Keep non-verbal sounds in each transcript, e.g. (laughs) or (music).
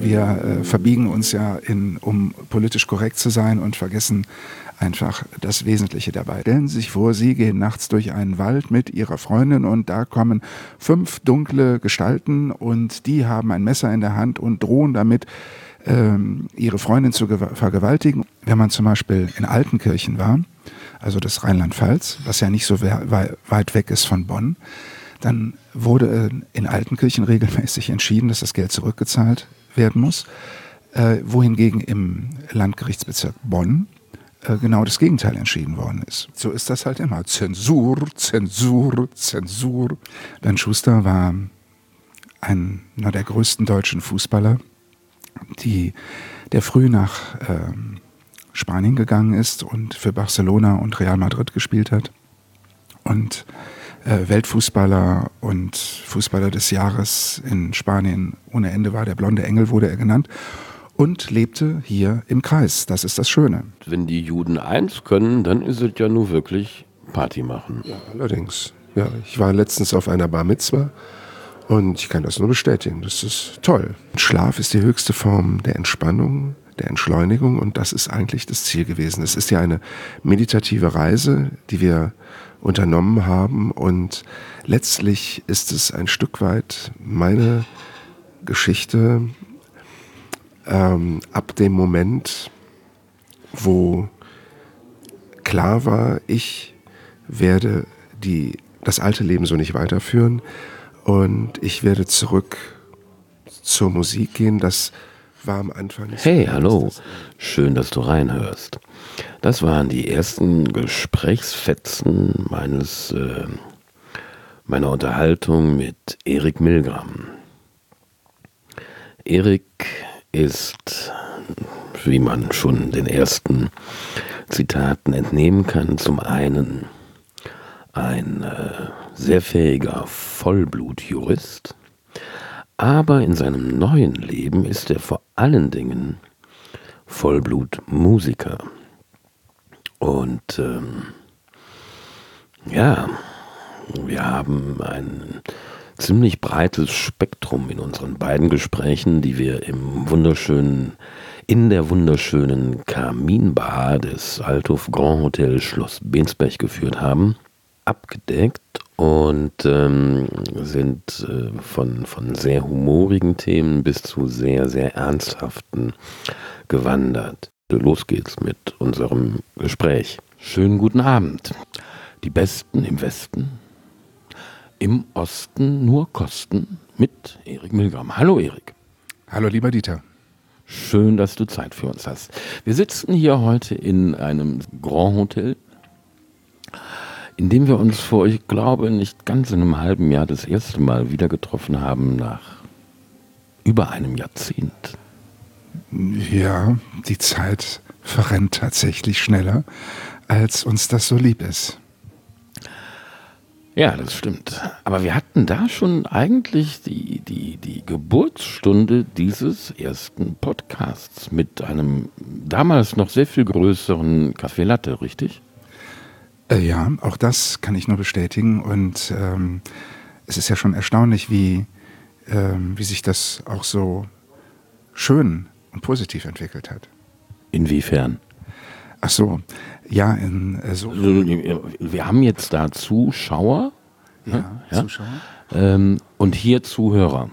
Wir äh, verbiegen uns ja, in, um politisch korrekt zu sein und vergessen einfach das Wesentliche dabei. Stellen Sie sich vor, Sie gehen nachts durch einen Wald mit Ihrer Freundin und da kommen fünf dunkle Gestalten und die haben ein Messer in der Hand und drohen damit, ähm, ihre Freundin zu vergewaltigen. Wenn man zum Beispiel in Altenkirchen war, also das Rheinland-Pfalz, was ja nicht so weit weg ist von Bonn, dann wurde in Altenkirchen regelmäßig entschieden, dass das Geld zurückgezahlt werden muss, äh, wohingegen im Landgerichtsbezirk Bonn äh, genau das Gegenteil entschieden worden ist. So ist das halt immer. Zensur, Zensur, Zensur. Ben Schuster war einer der größten deutschen Fußballer, die, der früh nach äh, Spanien gegangen ist und für Barcelona und Real Madrid gespielt hat. Und äh, Weltfußballer und Fußballer des Jahres in Spanien ohne Ende war. Der blonde Engel wurde er genannt und lebte hier im Kreis. Das ist das Schöne. Wenn die Juden eins können, dann ist es ja nur wirklich Party machen. Ja, allerdings. Ja, ich war letztens auf einer Bar Mitzwa und ich kann das nur bestätigen. Das ist toll. Schlaf ist die höchste Form der Entspannung, der Entschleunigung und das ist eigentlich das Ziel gewesen. Es ist ja eine meditative Reise, die wir unternommen haben. Und letztlich ist es ein Stück weit meine Geschichte ähm, ab dem Moment, wo klar war, ich werde die, das alte Leben so nicht weiterführen und ich werde zurück zur Musik gehen. Das war am Anfang nicht Hey, hallo. Schön, dass du reinhörst. Das waren die ersten Gesprächsfetzen meines, äh, meiner Unterhaltung mit Erik Milgram. Erik ist, wie man schon den ersten Zitaten entnehmen kann, zum einen ein äh, sehr fähiger Vollblutjurist, aber in seinem neuen Leben ist er vor allen Dingen Vollblutmusiker. Und ähm, ja, wir haben ein ziemlich breites Spektrum in unseren beiden Gesprächen, die wir im wunderschönen, in der wunderschönen Kaminbar des Althof Grand Hotel Schloss Bensberg geführt haben, abgedeckt und ähm, sind äh, von, von sehr humorigen Themen bis zu sehr, sehr ernsthaften gewandert. Los geht's mit unserem Gespräch. Schönen guten Abend. Die Besten im Westen, im Osten nur Kosten mit Erik Milgram. Hallo Erik. Hallo lieber Dieter. Schön, dass du Zeit für uns hast. Wir sitzen hier heute in einem Grand Hotel, in dem wir uns vor, ich glaube, nicht ganz in einem halben Jahr das erste Mal wieder getroffen haben nach über einem Jahrzehnt. Ja, die Zeit verrennt tatsächlich schneller, als uns das so lieb ist. Ja, das stimmt. Aber wir hatten da schon eigentlich die, die, die Geburtsstunde dieses ersten Podcasts mit einem damals noch sehr viel größeren Café Latte, richtig? Äh, ja, auch das kann ich nur bestätigen. Und ähm, es ist ja schon erstaunlich, wie, ähm, wie sich das auch so schön und positiv entwickelt hat. Inwiefern? Ach so, ja, in, äh, so. Also, wir haben jetzt da Zuschauer. Ne? Ja, ja? Zuschauer. Ähm, und hier Zuhörer.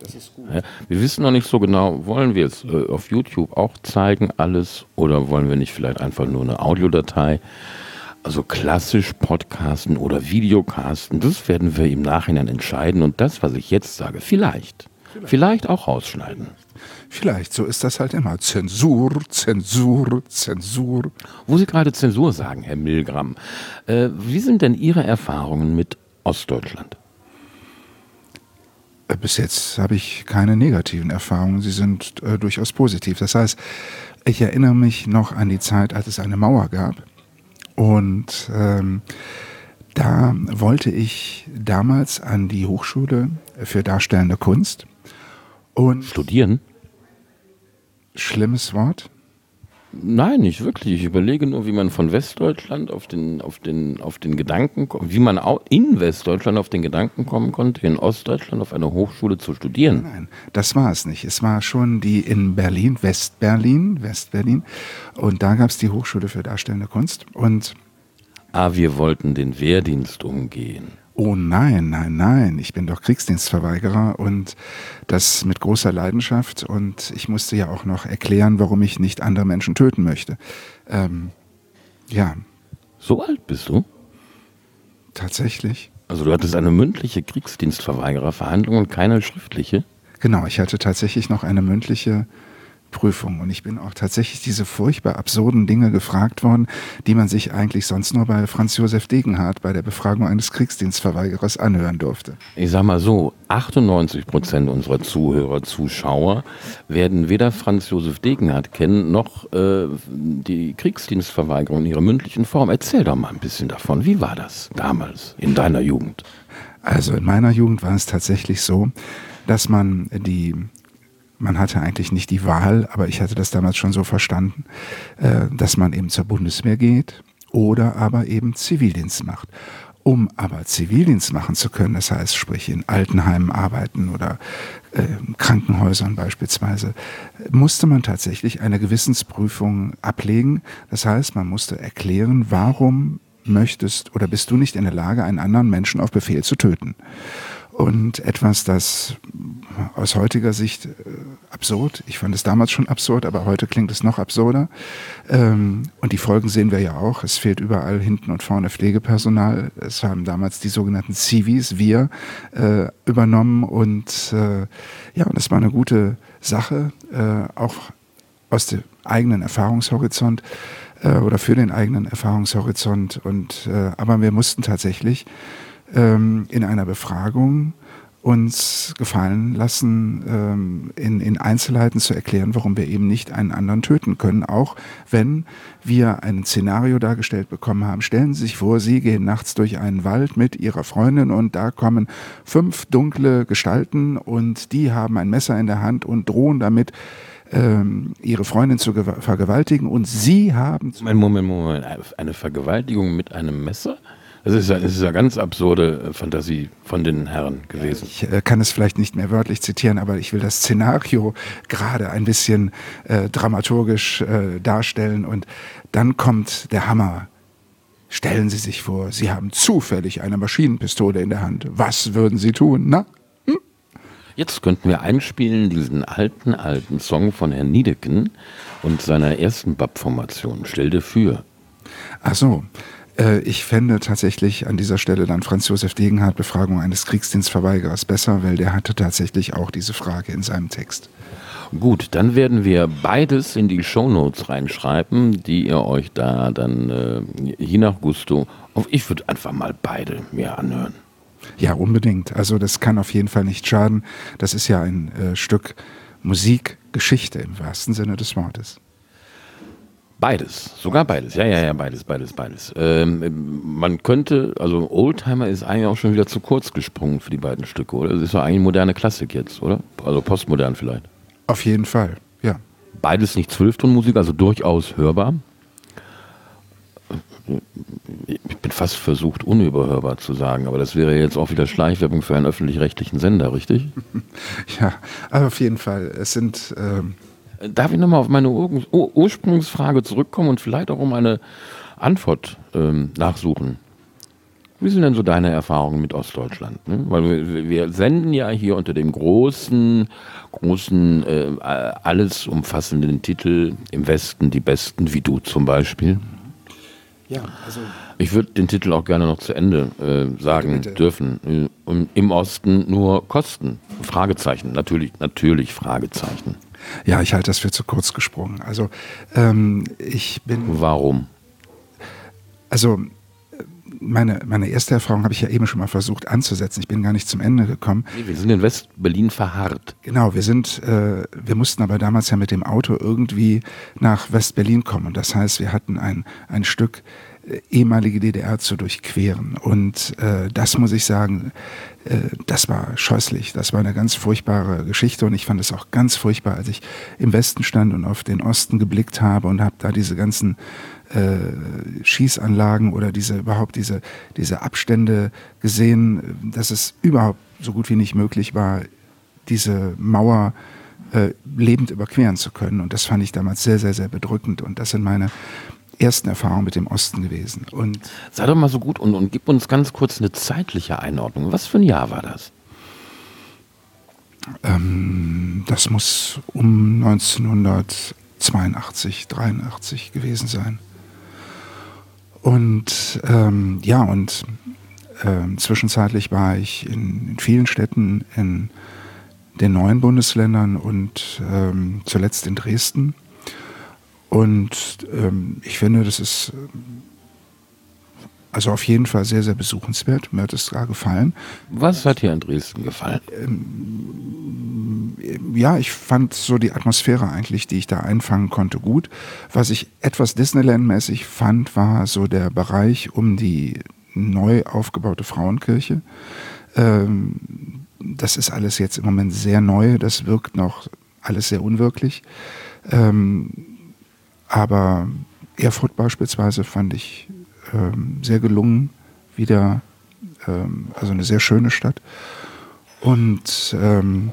Das ist gut. Ja, wir wissen noch nicht so genau, wollen wir es äh, auf YouTube auch zeigen, alles, oder wollen wir nicht vielleicht einfach nur eine Audiodatei? Also klassisch Podcasten oder Videocasten, das werden wir im Nachhinein entscheiden. Und das, was ich jetzt sage, vielleicht, vielleicht, vielleicht auch rausschneiden. Vielleicht, so ist das halt immer. Zensur, Zensur, Zensur. Wo Sie gerade Zensur sagen, Herr Milgram, äh, wie sind denn Ihre Erfahrungen mit Ostdeutschland? Äh, bis jetzt habe ich keine negativen Erfahrungen. Sie sind äh, durchaus positiv. Das heißt, ich erinnere mich noch an die Zeit, als es eine Mauer gab. Und ähm, da wollte ich damals an die Hochschule für Darstellende Kunst. Und Studieren? schlimmes Wort. Nein, nicht wirklich. Ich überlege nur, wie man von Westdeutschland auf den, auf den, auf den Gedanken kommt, wie man auch in Westdeutschland auf den Gedanken kommen konnte, in Ostdeutschland auf einer Hochschule zu studieren. Nein, das war es nicht. Es war schon die in Berlin, Westberlin, Westberlin. Und da gab es die Hochschule für Darstellende Kunst. Und ah, wir wollten den Wehrdienst umgehen. Oh nein, nein, nein, ich bin doch Kriegsdienstverweigerer und das mit großer Leidenschaft und ich musste ja auch noch erklären, warum ich nicht andere Menschen töten möchte. Ähm, ja. So alt bist du? Tatsächlich. Also du hattest eine mündliche Kriegsdienstverweigererverhandlung und keine schriftliche? Genau, ich hatte tatsächlich noch eine mündliche Prüfung. Und ich bin auch tatsächlich diese furchtbar absurden Dinge gefragt worden, die man sich eigentlich sonst nur bei Franz Josef Degenhardt bei der Befragung eines Kriegsdienstverweigerers anhören durfte. Ich sag mal so, 98 Prozent unserer Zuhörer, Zuschauer werden weder Franz Josef Degenhardt kennen, noch äh, die Kriegsdienstverweigerung in ihrer mündlichen Form. Erzähl doch mal ein bisschen davon. Wie war das damals in deiner Jugend? Also in meiner Jugend war es tatsächlich so, dass man die man hatte eigentlich nicht die Wahl, aber ich hatte das damals schon so verstanden, äh, dass man eben zur Bundeswehr geht oder aber eben Zivildienst macht. Um aber Zivildienst machen zu können, das heißt, sprich in Altenheimen arbeiten oder äh, Krankenhäusern beispielsweise, musste man tatsächlich eine Gewissensprüfung ablegen. Das heißt, man musste erklären, warum möchtest oder bist du nicht in der Lage, einen anderen Menschen auf Befehl zu töten. Und etwas, das aus heutiger Sicht äh, absurd, ich fand es damals schon absurd, aber heute klingt es noch absurder. Ähm, und die Folgen sehen wir ja auch. Es fehlt überall hinten und vorne Pflegepersonal. Es haben damals die sogenannten Civis, wir, äh, übernommen. Und äh, ja, und das war eine gute Sache, auch aus dem eigenen Erfahrungshorizont oder für den eigenen Erfahrungshorizont. Und, aber wir mussten tatsächlich ähm, in einer Befragung uns gefallen lassen, ähm, in, in Einzelheiten zu erklären, warum wir eben nicht einen anderen töten können, auch wenn wir ein Szenario dargestellt bekommen haben. Stellen Sie sich vor, Sie gehen nachts durch einen Wald mit Ihrer Freundin und da kommen fünf dunkle Gestalten und die haben ein Messer in der Hand und drohen damit, ähm, ihre Freundin zu vergewaltigen und Sie haben... Moment, Moment, Moment, eine Vergewaltigung mit einem Messer? Das ist, das ist ja ganz absurde äh, Fantasie von den Herren gewesen. Ich äh, kann es vielleicht nicht mehr wörtlich zitieren, aber ich will das Szenario gerade ein bisschen äh, dramaturgisch äh, darstellen. Und dann kommt der Hammer. Stellen Sie sich vor, Sie haben zufällig eine Maschinenpistole in der Hand. Was würden Sie tun? Na? Hm? Jetzt könnten wir einspielen diesen alten, alten Song von Herrn Niedeken und seiner ersten BAP-Formation. Stell dir für. Ach so. Äh, ich fände tatsächlich an dieser Stelle dann Franz Josef Degenhardt Befragung eines Kriegsdienstverweigerers besser, weil der hatte tatsächlich auch diese Frage in seinem Text. Gut, dann werden wir beides in die Shownotes reinschreiben, die ihr euch da dann äh, je nach Gusto, ich würde einfach mal beide mir anhören. Ja, unbedingt. Also das kann auf jeden Fall nicht schaden. Das ist ja ein äh, Stück Musikgeschichte im wahrsten Sinne des Wortes. Beides, sogar beides. Ja, ja, ja, beides, beides, beides. Ähm, man könnte, also Oldtimer ist eigentlich auch schon wieder zu kurz gesprungen für die beiden Stücke, oder? Das ist ja eigentlich moderne Klassik jetzt, oder? Also postmodern vielleicht. Auf jeden Fall, ja. Beides nicht Zwölftonmusik, also durchaus hörbar. Ich bin fast versucht, unüberhörbar zu sagen, aber das wäre jetzt auch wieder Schleichwerbung für einen öffentlich-rechtlichen Sender, richtig? (laughs) ja, aber auf jeden Fall. Es sind. Ähm Darf ich nochmal auf meine Ur Ur Ursprungsfrage zurückkommen und vielleicht auch um eine Antwort ähm, nachsuchen? Wie sind denn so deine Erfahrungen mit Ostdeutschland? Ne? Weil wir, wir, senden ja hier unter dem großen, großen, äh, alles umfassenden Titel im Westen die Besten, wie du zum Beispiel. Ja, also. Ich würde den Titel auch gerne noch zu Ende äh, sagen bitte, bitte. dürfen. Äh, Im Osten nur Kosten. Fragezeichen. Natürlich, natürlich Fragezeichen. Ja, ich halte das für zu kurz gesprungen. Also ähm, ich bin. Warum? Also meine, meine erste Erfahrung habe ich ja eben schon mal versucht anzusetzen. Ich bin gar nicht zum Ende gekommen. Nee, wir sind in West-Berlin verharrt. Genau, wir sind, äh, wir mussten aber damals ja mit dem Auto irgendwie nach West-Berlin kommen. Und das heißt, wir hatten ein, ein Stück ehemalige DDR zu durchqueren. Und äh, das muss ich sagen, äh, das war scheußlich. Das war eine ganz furchtbare Geschichte und ich fand es auch ganz furchtbar, als ich im Westen stand und auf den Osten geblickt habe und habe da diese ganzen äh, Schießanlagen oder diese überhaupt diese, diese Abstände gesehen, dass es überhaupt so gut wie nicht möglich war, diese Mauer äh, lebend überqueren zu können. Und das fand ich damals sehr, sehr, sehr bedrückend. Und das sind meine ersten Erfahrungen mit dem Osten gewesen. Und Sei doch mal so gut und, und gib uns ganz kurz eine zeitliche Einordnung. Was für ein Jahr war das? Ähm, das muss um 1982, 83 gewesen sein. Und ähm, ja, und ähm, zwischenzeitlich war ich in, in, vielen Städten in den neuen Bundesländern und ähm, zuletzt in Dresden. Und ähm, ich finde, das ist also auf jeden Fall sehr, sehr besuchenswert. Mir hat es da gefallen. Was hat dir in Dresden gefallen? Ähm, ja, ich fand so die Atmosphäre eigentlich, die ich da einfangen konnte, gut. Was ich etwas Disneyland-mäßig fand, war so der Bereich um die neu aufgebaute Frauenkirche. Ähm, das ist alles jetzt im Moment sehr neu. Das wirkt noch alles sehr unwirklich. Ähm, aber Erfurt beispielsweise fand ich ähm, sehr gelungen, wieder, ähm, also eine sehr schöne Stadt. Und ähm,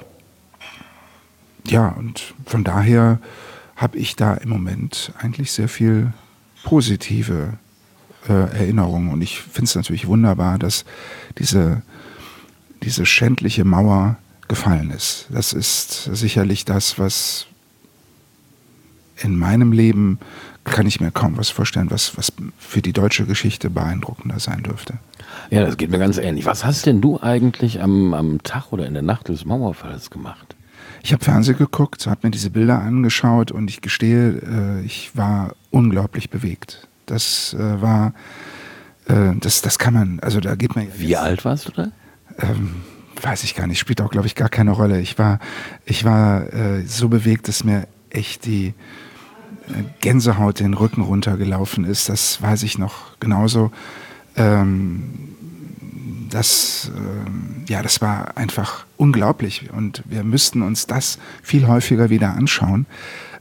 ja, und von daher habe ich da im Moment eigentlich sehr viel positive äh, Erinnerungen. Und ich finde es natürlich wunderbar, dass diese, diese schändliche Mauer gefallen ist. Das ist sicherlich das, was in meinem Leben kann ich mir kaum was vorstellen, was, was für die deutsche Geschichte beeindruckender sein dürfte. Ja, das geht mir ganz ähnlich. Was hast denn du eigentlich am, am Tag oder in der Nacht des Mauerfalls gemacht? Ich habe Fernsehen geguckt, habe mir diese Bilder angeschaut und ich gestehe, äh, ich war unglaublich bewegt. Das äh, war, äh, das, das kann man, also da geht man. Wie alt warst du da? Ähm, weiß ich gar nicht, spielt auch, glaube ich, gar keine Rolle. Ich war, ich war so bewegt, dass mir echt die, Gänsehaut den Rücken runtergelaufen ist. Das weiß ich noch genauso. Ähm, das, äh, ja, das war einfach unglaublich und wir müssten uns das viel häufiger wieder anschauen,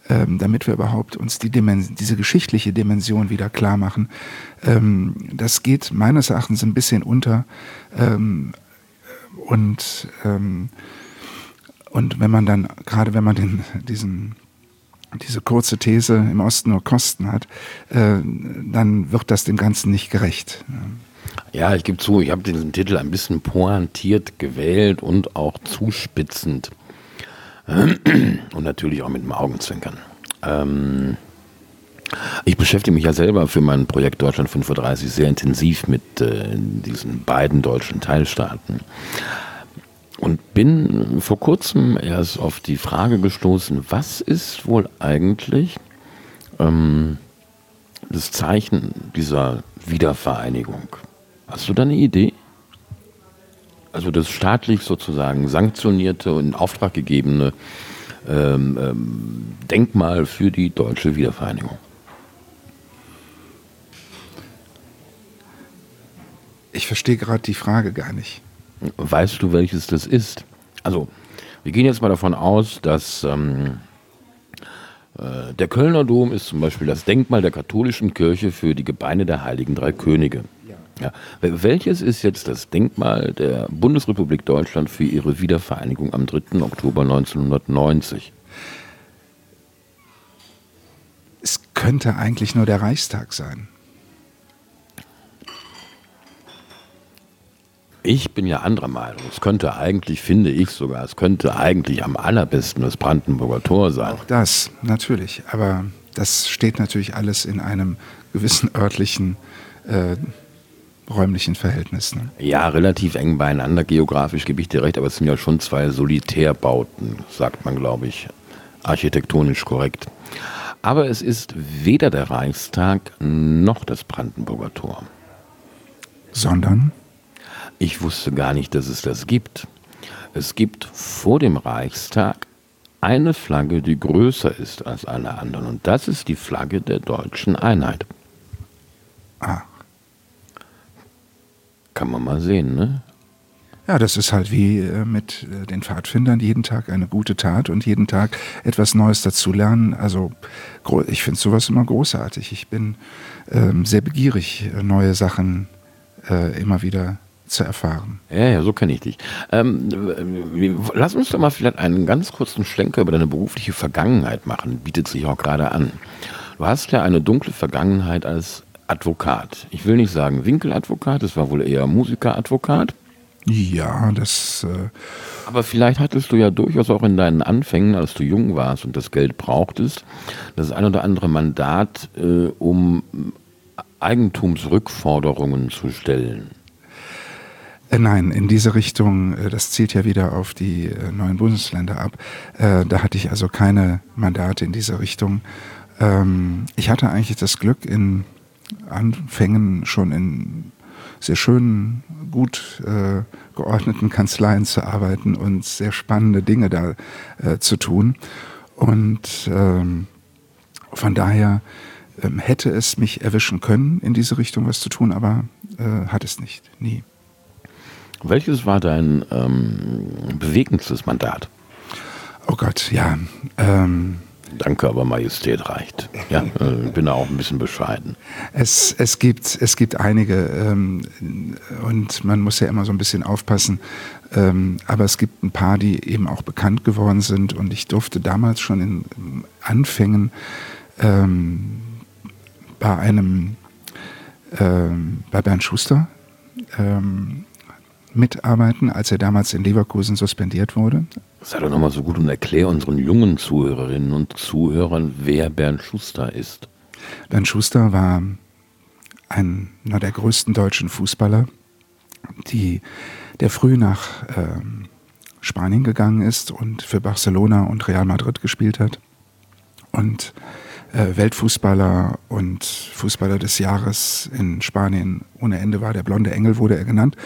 ähm, damit wir überhaupt uns die Dimension, diese geschichtliche Dimension wieder klar machen. Ähm, das geht meines Erachtens ein bisschen unter ähm, und ähm, und wenn man dann, gerade wenn man den, diesen diese kurze These im Osten nur Kosten hat, äh, dann wird das dem Ganzen nicht gerecht. Ja, ich gebe zu, ich habe diesen Titel ein bisschen pointiert gewählt und auch zuspitzend. (clears throat) Und natürlich auch mit dem Augenzwinkern. Ähm, ich beschäftige mich ja selber für mein Projekt Deutschland 35 sehr intensiv mit äh, diesen beiden deutschen Teilstaaten. Bin vor kurzem erst auf die Frage gestoßen, was ist wohl eigentlich ähm, das Zeichen dieser Wiedervereinigung? Hast du da eine Idee? Also das staatlich sozusagen sanktionierte und in Auftrag gegebene ähm, ähm, Denkmal für die deutsche Wiedervereinigung. Ich verstehe gerade die Frage gar nicht. Weißt du, welches das ist? Also, wir gehen jetzt mal davon aus, dass ähm, äh, der Kölner Dom ist zum Beispiel das Denkmal der katholischen Kirche für die Gebeine der Heiligen Drei Könige. Ja. Welches ist jetzt das Denkmal der Bundesrepublik Deutschland für ihre Wiedervereinigung am 3. Oktober 1990? Es könnte eigentlich nur der Reichstag sein. Ich bin ja anderer Meinung. Es könnte eigentlich, finde ich sogar, es könnte eigentlich am allerbesten das Brandenburger Tor sein. Auch das, natürlich. Aber das steht natürlich alles in einem gewissen örtlichen, äh, räumlichen Verhältnis. Ne? Ja, relativ eng beieinander, geografisch gebe ich dir recht, aber es sind ja schon zwei Solitärbauten, sagt man, glaube ich, architektonisch korrekt. Aber es ist weder der Reichstag noch das Brandenburger Tor. Sondern? Ich wusste gar nicht, dass es das gibt. Es gibt vor dem Reichstag eine Flagge, die größer ist als alle anderen. Und das ist die Flagge der deutschen Einheit. Ah. Kann man mal sehen, ne? Ja, das ist halt wie äh, mit äh, den Pfadfindern, jeden Tag eine gute Tat und jeden Tag etwas Neues dazulernen. Also ich finde sowas immer großartig. Ich bin ähm, sehr begierig, äh, neue Sachen äh, immer wieder zu erfahren. Ja, ja, so kenne ich dich. Ähm, lass uns doch mal vielleicht einen ganz kurzen Schlenker über deine berufliche Vergangenheit machen. Bietet sich auch gerade an. Du hast ja eine dunkle Vergangenheit als Advokat. Ich will nicht sagen Winkeladvokat, es war wohl eher Musikeradvokat. Ja, das. Äh Aber vielleicht hattest du ja durchaus auch in deinen Anfängen, als du jung warst und das Geld brauchtest, das ein oder andere Mandat, äh, um Eigentumsrückforderungen zu stellen. Äh, nein, in diese Richtung, äh, das zielt ja wieder auf die äh, neuen Bundesländer ab. Da hatte ich also keine Mandate in diese Richtung. Ähm, ich hatte eigentlich das Glück, in Anfängen schon in sehr schönen, gut geordneten Kanzleien zu arbeiten und sehr spannende Dinge da zu tun. Und ähm, von daher ähm, hätte es mich erwischen können, in diese Richtung was zu tun, aber hat es nicht, nie. Welches war dein ähm, bewegendstes Mandat? Oh Gott, ja. Ähm, Danke, aber Majestät reicht. Ja, äh, bin da auch ein bisschen bescheiden. Es, es, gibt, es gibt einige ähm, und man muss ja immer so ein bisschen aufpassen. Ähm, aber es gibt ein paar, die eben auch bekannt geworden sind und ich durfte damals schon in Anfängen ähm, bei einem, ähm, bei Bernd Schuster ähm, mitarbeiten, als er damals in Leverkusen suspendiert wurde. Sei doch nochmal so gut und erklär unseren jungen Zuhörerinnen und Zuhörern, wer Bernd Schuster ist. Bernd Schuster war einer der größten deutschen Fußballer, die, der früh nach ähm, Spanien gegangen ist und für Barcelona und Real Madrid gespielt hat. Und äh, Weltfußballer und Fußballer des Jahres in Spanien ohne Ende war. Der blonde Engel wurde er genannt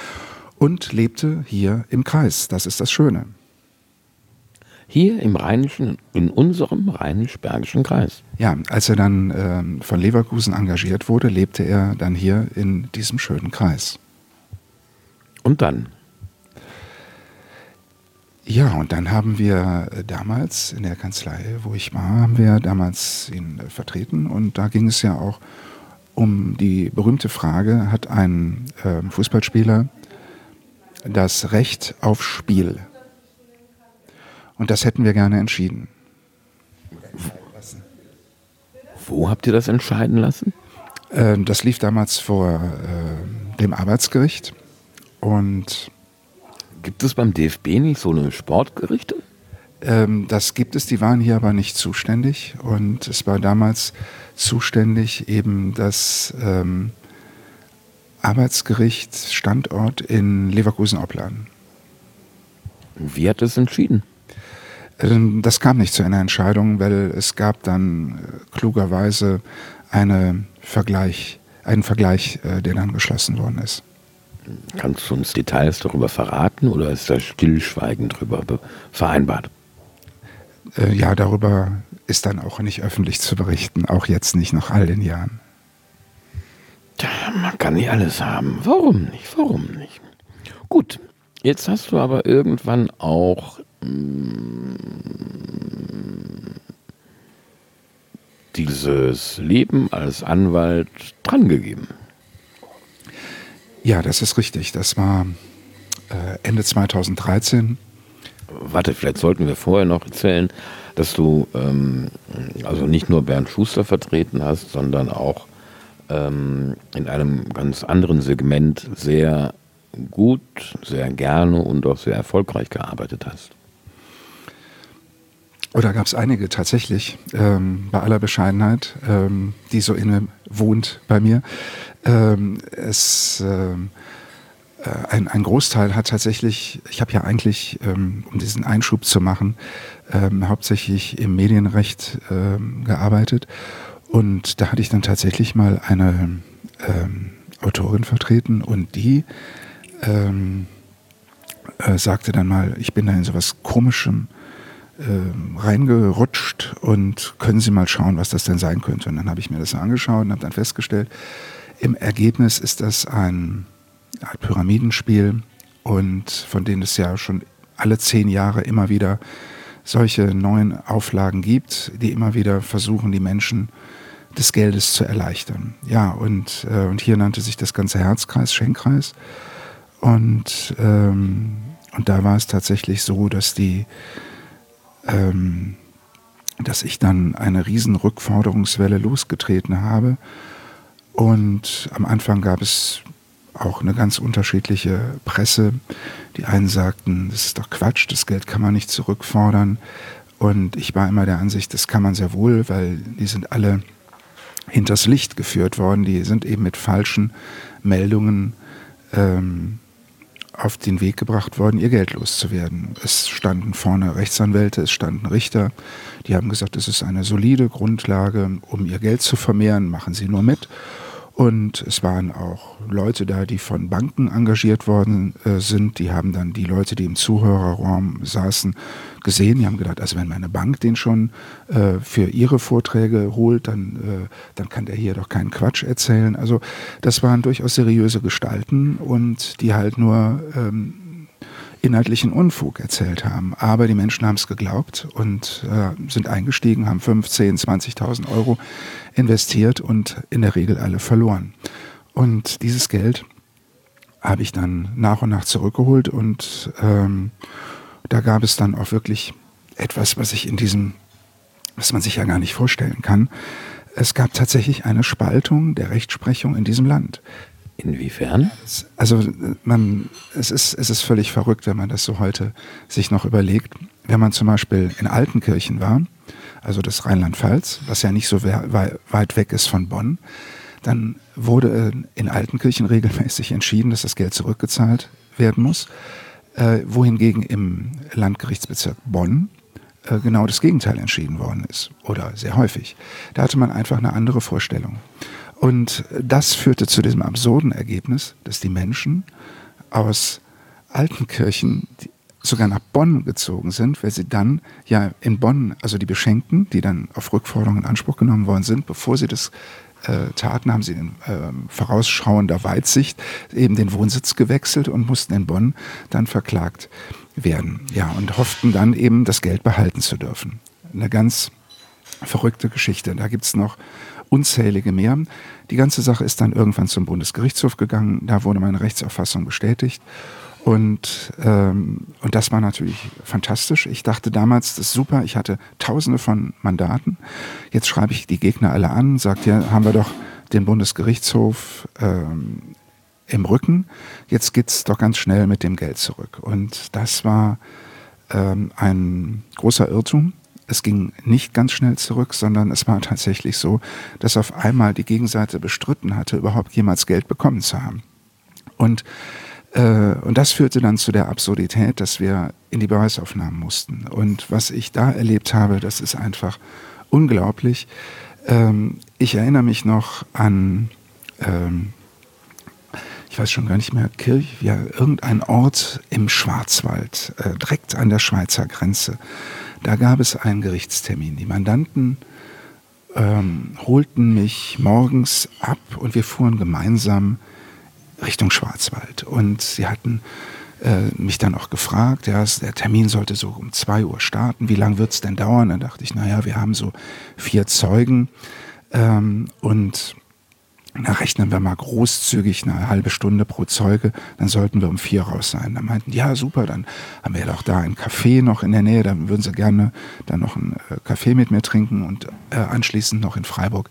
und lebte hier im Kreis. Das ist das Schöne. Hier im Rheinischen, in unserem rheinisch-bergischen Kreis. Ja, als er dann äh, von Leverkusen engagiert wurde, lebte er dann hier in diesem schönen Kreis. Und dann? Ja, und dann haben wir äh, damals in der Kanzlei, wo ich war, haben wir damals ihn äh, vertreten und da ging es ja auch um die berühmte Frage, hat ein äh, Fußballspieler das Recht auf Spiel? Und das hätten wir gerne entschieden. Wo habt ihr das entscheiden lassen? Äh, das lief damals vor äh, dem Arbeitsgericht und Gibt es beim DFB nicht so eine Sportgerichte? Ähm, das gibt es, die waren hier aber nicht zuständig. Und es war damals zuständig eben das ähm, Arbeitsgericht Standort in Leverkusen-Opladen. Wie hat es entschieden? Ähm, das kam nicht zu einer Entscheidung, weil es gab dann äh, klugerweise eine Vergleich, einen Vergleich, äh, der dann geschlossen worden ist. Kannst du uns Details darüber verraten oder ist da Stillschweigen darüber vereinbart? Äh, ja, darüber ist dann auch nicht öffentlich zu berichten, auch jetzt nicht nach all den Jahren. Man kann nicht alles haben. Warum nicht? Warum nicht? Gut, jetzt hast du aber irgendwann auch mh, mm, dieses Leben als Anwalt drangegeben. Ja, das ist richtig. Das war äh, Ende 2013. Warte, vielleicht sollten wir vorher noch erzählen, dass du ähm, also nicht nur Bernd Schuster vertreten hast, sondern auch ähm, in einem ganz anderen Segment sehr gut, sehr gerne und auch sehr erfolgreich gearbeitet hast. Oder gab es einige tatsächlich, ähm, bei aller Bescheidenheit, ähm, die so inne wohnt bei mir. Ähm, es, ähm, äh, ein, ein, Großteil hat tatsächlich, ich habe ja eigentlich, ähm, um diesen Einschub zu machen, ähm, hauptsächlich im Medienrecht gearbeitet. Und da hatte ich dann tatsächlich mal eine ähm, Autorin vertreten und die äh, sagte dann mal, ich bin da in sowas Komischem äh, reingerutscht und können Sie mal schauen, was das denn sein könnte. Und dann habe ich mir das angeschaut und habe dann festgestellt, Im Ergebnis ist das ein, ein Pyramidenspiel und von denen es ja schon alle zehn Jahre immer wieder solche neuen Auflagen gibt, die immer wieder versuchen, die Menschen des Geldes zu erleichtern. Ja, und, äh, und hier nannte sich das ganze Herzkreis, Schenkkreis. Und, ähm, und da war es tatsächlich so, dass die, ähm, dass ich dann eine riesen Rückforderungswelle losgetreten habe. Und am Anfang gab es auch eine ganz unterschiedliche Presse. Die einen sagten, das ist doch Quatsch, das Geld kann man nicht zurückfordern. Und ich war immer der Ansicht, das kann man sehr wohl, weil die sind alle hinters Licht geführt worden. Die sind eben mit falschen Meldungen ähm, auf den Weg gebracht worden, ihr Geld loszuwerden. Es standen vorne Rechtsanwälte, es standen Richter, die haben gesagt, es ist eine solide Grundlage, um ihr Geld zu vermehren, machen Sie nur mit. Und es waren auch Leute da, die von Banken engagiert worden äh, sind. Die haben dann die Leute, die im Zuhörerraum saßen, gesehen. Die haben gedacht, also wenn meine Bank den schon äh, für ihre Vorträge holt, dann, äh, dann kann der hier doch keinen Quatsch erzählen. Also das waren durchaus seriöse Gestalten und die halt nur ähm, inhaltlichen Unfug erzählt haben. Aber die Menschen haben es geglaubt und äh, sind eingestiegen, haben 15, 20.000 Euro investiert und in der Regel alle verloren. Und dieses Geld habe ich dann nach und nach zurückgeholt und ähm, da gab es dann auch wirklich etwas, was ich in diesem, was man sich ja gar nicht vorstellen kann. Es gab tatsächlich eine Spaltung der Rechtsprechung in diesem Land. Inwiefern? Also man, es ist, es ist völlig verrückt, wenn man das so heute sich noch überlegt. Wenn man zum Beispiel in Altenkirchen war, also das Rheinland-Pfalz, was ja nicht so weit weg ist von Bonn, dann wurde in Altenkirchen regelmäßig entschieden, dass das Geld zurückgezahlt werden muss, äh, wohingegen im Landgerichtsbezirk Bonn äh, genau das Gegenteil entschieden worden ist oder sehr häufig. Da hatte man einfach eine andere Vorstellung. Und das führte zu diesem absurden Ergebnis, dass die Menschen aus Altenkirchen sogar nach Bonn gezogen sind, weil sie dann ja in Bonn, also die Beschenkten, die dann auf Rückforderung in Anspruch genommen worden sind, bevor sie das äh, taten, haben sie in äh, vorausschauender Weitsicht eben den Wohnsitz gewechselt und mussten in Bonn dann verklagt werden. Ja, und hofften dann eben das Geld behalten zu dürfen. Eine ganz verrückte Geschichte. Da gibt es noch unzählige mehr. Die ganze Sache ist dann irgendwann zum Bundesgerichtshof gegangen. Da wurde meine Rechtsauffassung bestätigt. Und, ähm, und das war natürlich fantastisch. Ich dachte damals, das ist super. Ich hatte tausende von Mandaten. Jetzt schreibe ich die Gegner alle an, sagt ja, haben wir doch den Bundesgerichtshof ähm, im Rücken. Jetzt geht's doch ganz schnell mit dem Geld zurück. Und das war ähm, ein großer Irrtum es ging nicht ganz schnell zurück, sondern es war tatsächlich so, dass auf einmal die Gegenseite bestritten hatte, überhaupt jemals Geld bekommen zu haben. Und, äh, und das führte dann zu der Absurdität, dass wir in die Beweisaufnahmen mussten. Und was ich da erlebt habe, das ist einfach unglaublich. Ähm, ich erinnere mich noch an, ähm, ich weiß schon gar nicht mehr, Kirch, ja, irgendein Ort im Schwarzwald, äh, direkt an der Schweizer Grenze. Da gab es einen Gerichtstermin. Die Mandanten ähm, holten mich morgens ab und wir fuhren gemeinsam Richtung Schwarzwald. Und sie hatten äh, mich dann auch gefragt, ja, der Termin sollte so um zwei Uhr starten. Wie lange wird es denn dauern? Dann dachte ich, naja, wir haben so vier Zeugen. Ähm, und na, rechnen wir mal großzügig eine halbe Stunde pro Zeuge, dann sollten wir um vier raus sein. Dann meinten, ja, super, dann haben wir doch da ein Café noch in der Nähe, dann würden sie gerne dann noch einen äh, Kaffee mit mir trinken und äh, anschließend noch in Freiburg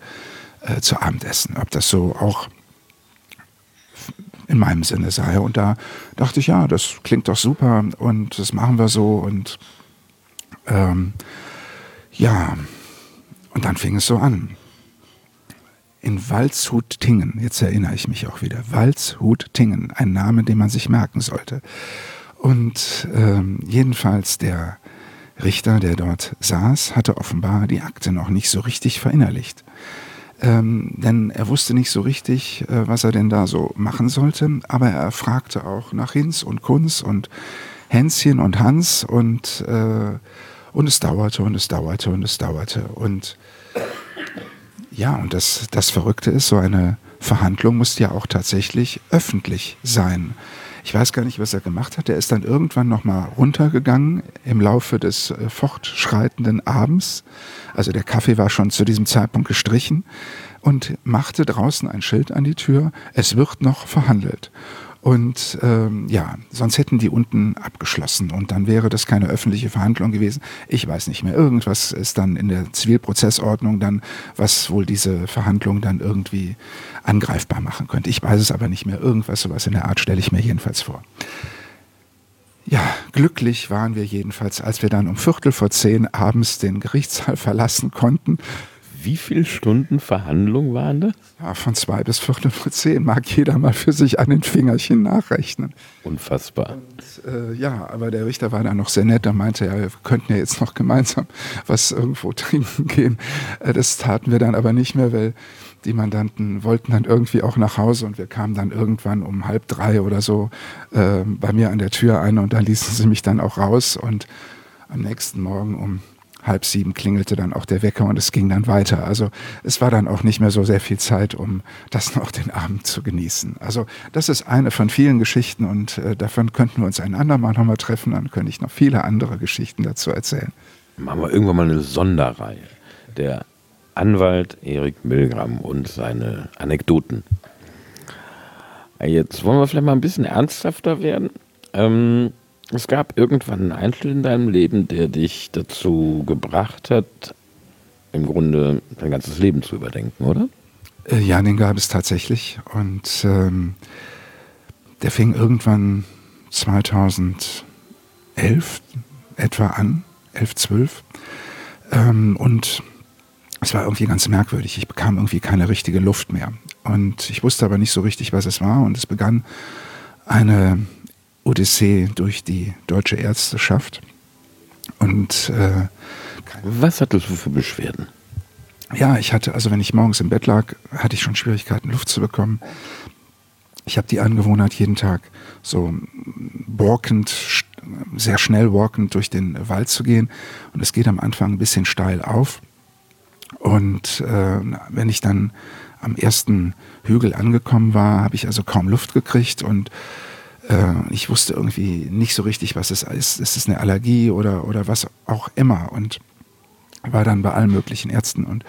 äh, zu Abend essen. Ob das so auch in meinem Sinne sei. Und da dachte ich, ja, das klingt doch super und das machen wir so und ähm, ja, und dann fing es so an in Waldshut-Tingen. Jetzt erinnere ich mich auch wieder. Waldshut-Tingen, ein Name, den man sich merken sollte. Und ähm, jedenfalls der Richter, der dort saß, hatte offenbar die Akte noch nicht so richtig verinnerlicht. Ähm, denn er wusste nicht so richtig, äh, was er denn da so machen sollte, aber er fragte auch nach Hinz und Kunz und Hänschen und Hans und, äh, und es dauerte und es dauerte und es dauerte. Und ja, und das, das Verrückte ist, so eine Verhandlung musste ja auch tatsächlich öffentlich sein. Ich weiß gar nicht, was er gemacht hat. Er ist dann irgendwann nochmal runtergegangen im Laufe des äh, fortschreitenden Abends. Also der Kaffee war schon zu diesem Zeitpunkt gestrichen und machte draußen ein Schild an die Tür. Es wird noch verhandelt. Und ähm, ja, sonst hätten die unten abgeschlossen und dann wäre das keine öffentliche Verhandlung gewesen. Ich weiß nicht mehr. Irgendwas ist dann in der Zivilprozessordnung dann, was wohl diese Verhandlung dann irgendwie angreifbar machen könnte. Ich weiß es aber nicht mehr. Irgendwas sowas in der Art stelle ich mir jedenfalls vor. Ja, glücklich waren wir jedenfalls, als wir dann um Viertel vor zehn abends den Gerichtssaal (laughs) verlassen konnten wie viele Stunden Verhandlung waren das? Ja, von zwei bis viertel vor zehn mag jeder mal für sich an den Fingerchen nachrechnen. Unfassbar. Und, äh, ja, aber der Richter war da noch sehr nett. Er meinte, ja, wir könnten ja jetzt noch gemeinsam was irgendwo (laughs) trinken gehen. Äh, das taten wir dann aber nicht mehr, weil die Mandanten wollten dann irgendwie auch nach Hause und wir kamen dann irgendwann um halb drei oder so äh, bei mir an der Tür ein und da ließen sie mich dann auch raus und am nächsten Morgen um halb sieben klingelte dann auch der Wecker und es ging dann weiter. Also es war dann auch nicht mehr so sehr viel Zeit, um das noch den Abend zu genießen. Also das ist eine von vielen Geschichten und äh, davon könnten wir uns ein andermal nochmal treffen. Dann könnte ich noch viele andere Geschichten dazu erzählen. Machen wir irgendwann mal eine Sonderreihe. Der Anwalt Erik Milgram und seine Anekdoten. Jetzt wollen wir vielleicht mal ein bisschen ernsthafter werden. Ähm, es gab irgendwann einen Einschnitt in deinem Leben, der dich dazu gebracht hat, im Grunde dein ganzes Leben zu überdenken, oder? Äh, ja, den gab es tatsächlich. Und ähm, der fing irgendwann 2011 etwa an, 11, 12. Ähm, und es war irgendwie ganz merkwürdig. Ich bekam irgendwie keine richtige Luft mehr. Und ich wusste aber nicht so richtig, was es war. Und es begann eine Odyssee durch die deutsche Ärzteschaft. Und äh, was hattest du für Beschwerden? Ja, ich hatte, also wenn ich morgens im Bett lag, hatte ich schon Schwierigkeiten, Luft zu bekommen. Ich habe die Angewohnheit, jeden Tag so walkend, sehr schnell walkend durch den Wald zu gehen. Und es geht am Anfang ein bisschen steil auf. Und äh, wenn ich dann am ersten Hügel angekommen war, habe ich also kaum Luft gekriegt und ich wusste irgendwie nicht so richtig, was es ist. Ist es eine Allergie oder, oder was auch immer? Und war dann bei allen möglichen Ärzten und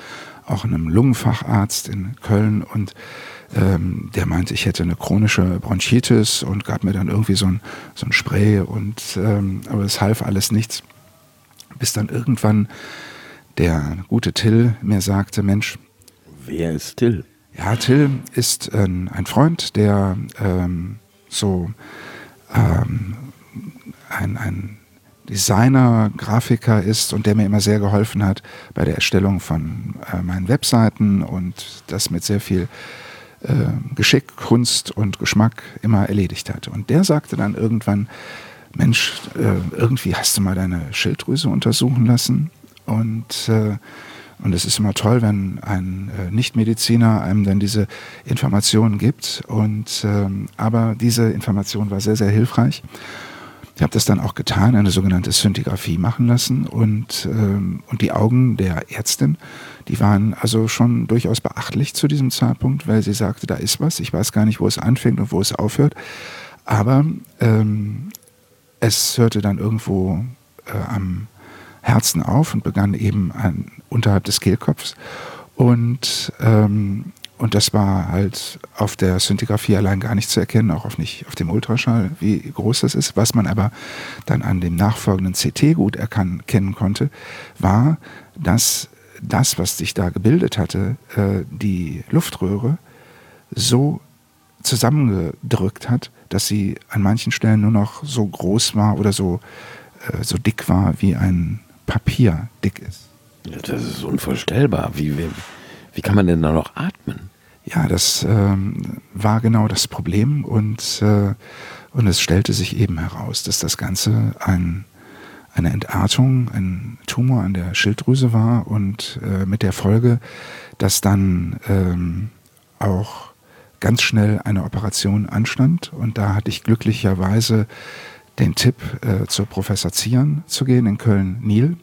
auch einem Lungenfacharzt in Köln und ähm, der meinte, ich hätte eine chronische Bronchitis und gab mir dann irgendwie so ein, so ein Spray und ähm, aber es half alles nichts. Bis dann irgendwann der gute Till mir sagte, Mensch. Wer ist Till? Ja, Till ist äh, ein Freund, der ähm, so ähm, ein, ein Designer, Grafiker ist und der mir immer sehr geholfen hat bei der Erstellung von äh, meinen Webseiten und das mit sehr viel äh, Geschick, Kunst und Geschmack immer erledigt hat. Und der sagte dann irgendwann, Mensch, äh, irgendwie hast du mal deine Schilddrüse untersuchen lassen und äh, und es ist immer toll, wenn ein äh, Nichtmediziner einem dann diese Informationen gibt. Und, ähm, aber diese Information war sehr, sehr hilfreich. Ich habe das dann auch getan, eine sogenannte Szintigraphie machen lassen. Und, ähm, und die Augen der Ärztin, die waren also schon durchaus beachtlich zu diesem Zeitpunkt, weil sie sagte, da ist was. Ich weiß gar nicht, wo es anfängt und wo es aufhört. Aber ähm, es hörte dann irgendwo äh, am Herzen auf und begann eben an, unterhalb des Kehlkopfs. Und, ähm, und das war halt auf der Szintigraphie allein gar nicht zu erkennen, auch auf, nicht, auf dem Ultraschall, wie groß das ist. Was man aber dann an dem nachfolgenden CT gut erkennen konnte, war, dass das, was sich da gebildet hatte, äh, die Luftröhre so zusammengedrückt hat, dass sie an manchen Stellen nur noch so groß war oder so, äh, so dick war wie ein Papier dick ist. Das ist unvorstellbar. Wie, wie, wie kann man denn da noch atmen? Ja, das ähm, war genau das Problem und, äh, und es stellte sich eben heraus, dass das Ganze ein, eine Entartung, ein Tumor an der Schilddrüse war und äh, mit der Folge, dass dann ähm, auch ganz schnell eine Operation anstand und da hatte ich glücklicherweise den Tipp, äh, zur Professor Zieren zu gehen in Köln-Niel,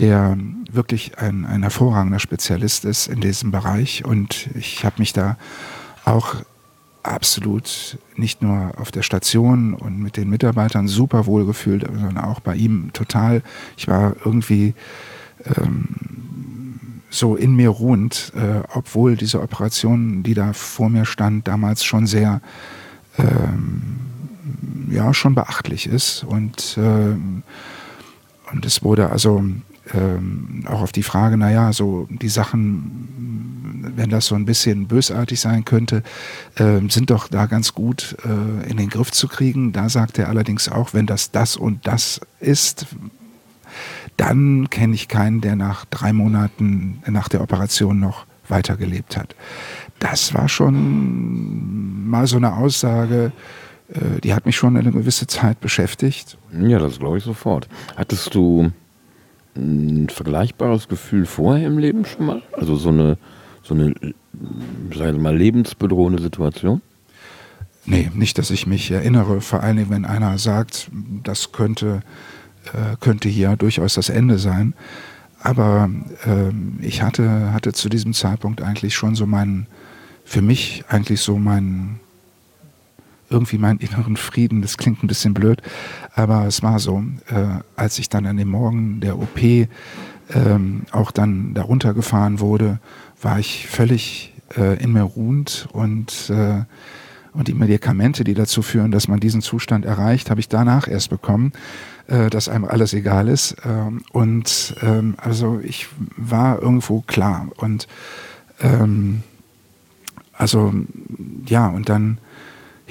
der wirklich ein, ein hervorragender Spezialist ist in diesem Bereich. Und ich habe mich da auch absolut nicht nur auf der Station und mit den Mitarbeitern super wohl gefühlt, sondern auch bei ihm total. Ich war irgendwie ähm, so in mir ruhend, äh, obwohl diese Operation, die da vor mir stand, damals schon sehr, ähm, ja, schon beachtlich ist. Und, ähm, und es wurde also ähm, auch auf die Frage, naja, so die Sachen, wenn das so ein bisschen bösartig sein könnte, äh, sind doch da ganz gut äh, in den Griff zu kriegen. Da sagt er allerdings auch, wenn das das und das ist, dann kenne ich keinen, der nach drei Monaten nach der Operation noch weitergelebt hat. Das war schon mal so eine Aussage, äh, die hat mich schon eine gewisse Zeit beschäftigt. Ja, das glaube ich sofort. Hattest du ein vergleichbares Gefühl vorher im Leben schon mal? Also so eine, so eine sagen wir mal, lebensbedrohende Situation? Nee, nicht, dass ich mich erinnere. Vor allen Dingen, wenn einer sagt, das könnte, äh, könnte hier durchaus das Ende sein. Aber äh, ich hatte, hatte zu diesem Zeitpunkt eigentlich schon so meinen, für mich eigentlich so meinen irgendwie meinen inneren Frieden. Das klingt ein bisschen blöd, aber es war so, äh, als ich dann an dem Morgen der OP ähm, auch dann darunter gefahren wurde, war ich völlig äh, in mir ruhend und, äh, und die Medikamente, die dazu führen, dass man diesen Zustand erreicht, habe ich danach erst bekommen, äh, dass einem alles egal ist. Ähm, und ähm, also ich war irgendwo klar und ähm, also ja, und dann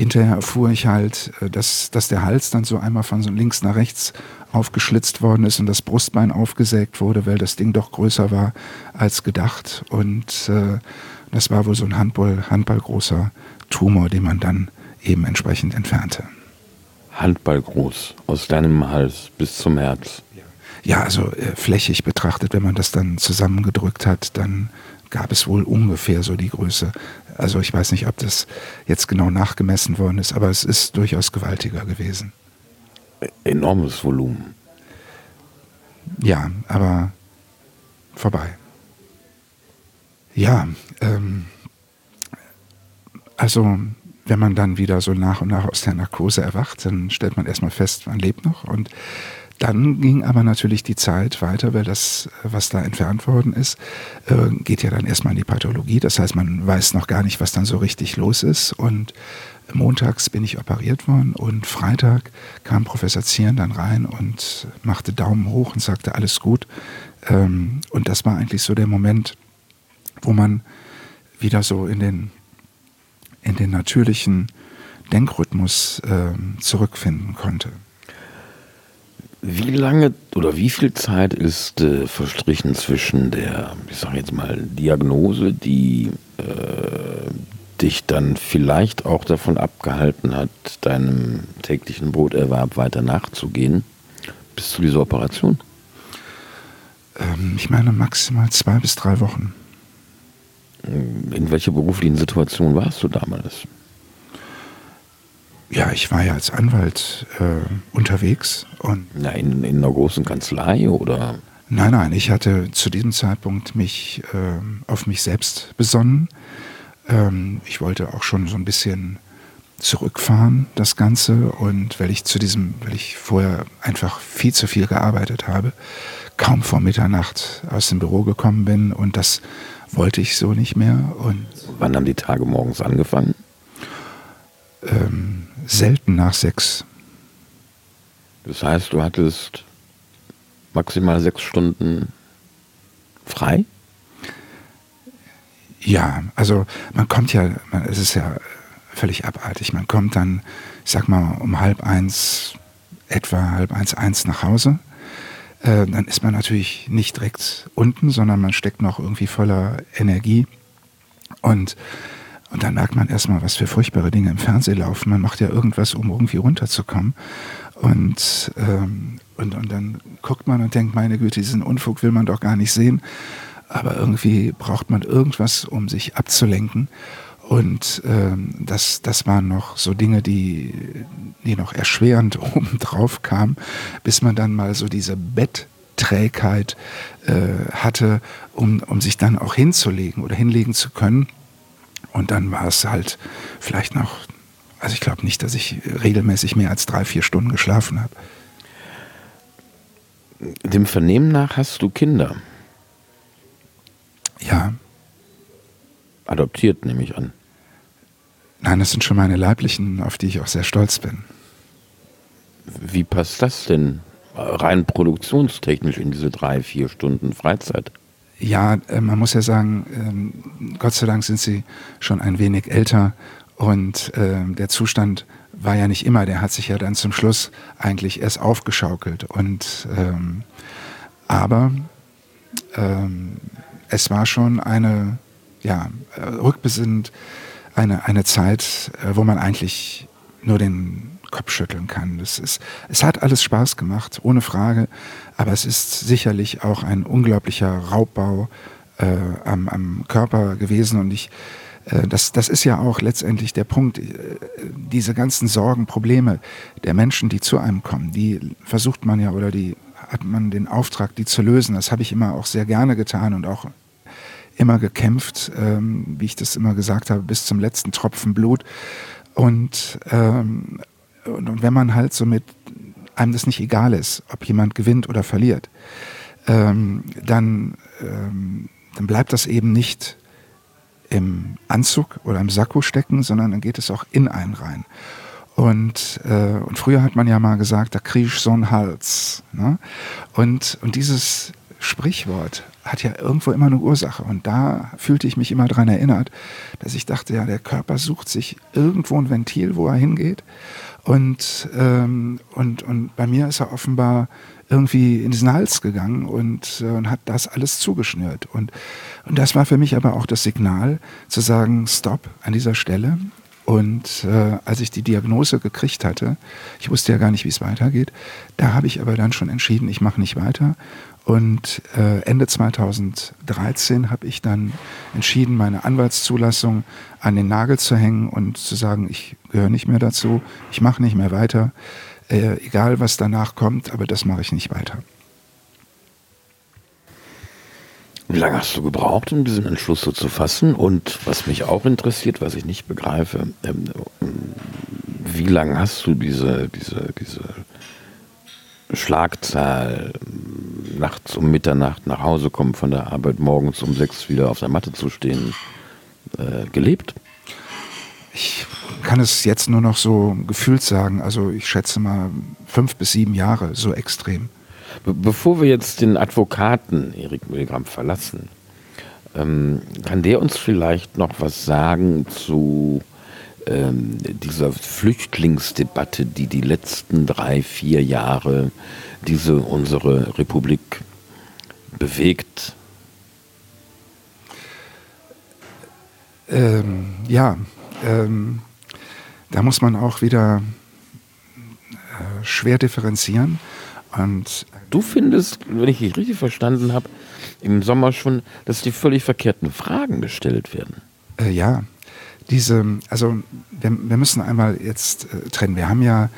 hinterher erfuhr ich halt, äh, dass, dass der Hals dann so einmal von so links nach rechts aufgeschlitzt worden ist und das Brustbein aufgesägt wurde, weil das Ding doch größer war als gedacht. Und äh, das war wohl so ein Handball, handballgroßer Tumor, den man dann eben entsprechend entfernte. Handballgroß aus deinem Hals bis zum Herz. Ja, also äh, flächig betrachtet, wenn man das dann zusammengedrückt hat, dann gab es wohl ungefähr so die Größe. Also ich weiß nicht, ob das jetzt genau nachgemessen worden ist, aber es ist durchaus gewaltiger gewesen. Enormes Volumen. Ja, aber vorbei. Ja, ähm, also wenn man dann wieder so nach und nach aus der Narkose erwacht, dann stellt man erstmal fest, man lebt noch und dann ging aber natürlich die Zeit weiter, weil das, was da entfernt worden ist, äh, geht ja dann erstmal in die Pathologie. Das heißt, man weiß noch gar nicht, was dann so richtig los ist. Und montags bin ich operiert worden und Freitag kam Professor Zieren dann rein und machte Daumen hoch und sagte, alles gut. Ähm, und das war eigentlich so der Moment, wo man wieder so in den, in den natürlichen Denkrhythmus ähm, zurückfinden konnte. Wie lange oder wie viel Zeit ist äh, verstrichen zwischen der, ich sage jetzt mal, Diagnose, die äh, dich dann vielleicht auch davon abgehalten hat, deinem täglichen Broterwerb weiter nachzugehen, bis zu dieser Operation? Ähm, ich meine maximal zwei bis drei Wochen. In welcher beruflichen Situation warst du damals? Ja, ich war ja als Anwalt äh, unterwegs und. Na, in, in einer großen Kanzlei oder? Nein, nein, ich hatte zu diesem Zeitpunkt mich äh, auf mich selbst besonnen. Ähm, ich wollte auch schon so ein bisschen zurückfahren, das Ganze. Und weil ich zu diesem, weil ich vorher einfach viel zu viel gearbeitet habe, kaum vor Mitternacht aus dem Büro gekommen bin und das wollte ich so nicht mehr. Und Wann haben die Tage morgens angefangen? Ähm, selten nach sechs. Das heißt, du hattest maximal sechs Stunden frei? Ja, also man kommt ja, man, es ist ja völlig abartig. Man kommt dann, ich sag mal, um halb eins, etwa halb eins, eins nach Hause. Äh, dann ist man natürlich nicht direkt unten, sondern man steckt noch irgendwie voller Energie. Und und dann merkt man erstmal, was für furchtbare Dinge im Fernsehen laufen. Man macht ja irgendwas, um irgendwie runterzukommen. Und, ähm, und, und dann guckt man und denkt, meine Güte, diesen Unfug will man doch gar nicht sehen. Aber irgendwie braucht man irgendwas, um sich abzulenken. Und ähm, das, das waren noch so Dinge, die, die noch erschwerend (laughs) obendrauf kamen, bis man dann mal so diese Bettträgheit äh, hatte, um, um sich dann auch hinzulegen oder hinlegen zu können Und dann war es halt vielleicht noch, also ich glaube nicht, dass ich regelmäßig mehr als drei, vier Stunden geschlafen habe. Dem Vernehmen nach hast du Kinder. Ja. Adoptiert, nehme ich an. Nein, das sind schon meine leiblichen, auf die ich auch sehr stolz bin. Wie passt das denn rein produktionstechnisch in diese drei, vier Stunden Freizeit? Ja, äh, man muss ja sagen, ähm, Gott sei Dank sind sie schon ein wenig älter und äh, der Zustand war ja nicht immer, der hat sich ja dann zum Schluss eigentlich erst aufgeschaukelt. Und ähm, aber ähm, es war schon eine, ja, äh, rückbesinnend eine, eine Zeit, äh, wo man eigentlich nur den Kopf schütteln kann. Das ist, es hat alles Spaß gemacht, ohne Frage, aber es ist sicherlich auch ein unglaublicher Raubbau äh, am, am Körper gewesen und ich äh, das, das ist ja auch letztendlich der Punkt. Äh, diese ganzen Sorgen, Probleme der Menschen, die zu einem kommen, die versucht man ja oder die hat man den Auftrag, die zu lösen. Das habe ich immer auch sehr gerne getan und auch immer gekämpft, ähm, wie ich das immer gesagt habe, bis zum letzten Tropfen Blut. Und, ähm, und, wenn man halt so mit einem das nicht egal ist, ob jemand gewinnt oder verliert, ähm, dann, ähm, dann bleibt das eben nicht im Anzug oder im Sakko stecken, sondern dann geht es auch in einen rein. Und, äh, und früher hat man ja mal gesagt, da krieg ich so einen Hals. Ne? Und, und dieses Sprichwort hat ja irgendwo immer eine Ursache. Und da fühlte ich mich immer daran erinnert, dass ich dachte, ja, der Körper sucht sich irgendwo ein Ventil, wo er hingeht. Und, ähm, und, und bei mir ist er offenbar irgendwie in diesen Hals gegangen und, äh, und hat das alles zugeschnürt. Und, und das war für mich aber auch das Signal zu sagen, stopp an dieser Stelle. Und äh, als ich die Diagnose gekriegt hatte, ich wusste ja gar nicht, wie es weitergeht, da habe ich aber dann schon entschieden, ich mache nicht weiter und äh, Ende 2013 habe ich dann entschieden, meine Anwaltszulassung an den Nagel zu hängen und zu sagen, ich gehöre nicht mehr dazu, ich mache nicht mehr weiter, äh, egal was danach kommt, aber das mache ich nicht weiter. Wie lange hast du gebraucht, um diesen Entschluss so zu fassen? Und was mich auch interessiert, was ich nicht begreife, ähm, wie lange hast du diese, diese, diese Schlagzahl nachts um Mitternacht nach Hause kommen von der Arbeit, morgens um sechs wieder auf der Matte zu stehen, äh, gelebt? Ich kann es jetzt nur noch so gefühlt sagen. Also ich schätze mal fünf bis sieben Jahre, so extrem. Be bevor wir jetzt den Advokaten Erik Milgram verlassen, ähm, kann der uns vielleicht noch was sagen zu ähm, dieser Flüchtlingsdebatte, die die letzten drei, vier Jahre diese unsere Republik bewegt? Ähm, ja, ähm, da muss man auch wieder äh, schwer differenzieren. Und du findest, wenn ich dich richtig verstanden habe, im Sommer schon, dass die völlig verkehrten Fragen gestellt werden. Äh, ja, diese, also wir, wir müssen einmal jetzt äh, trennen. Wir haben ja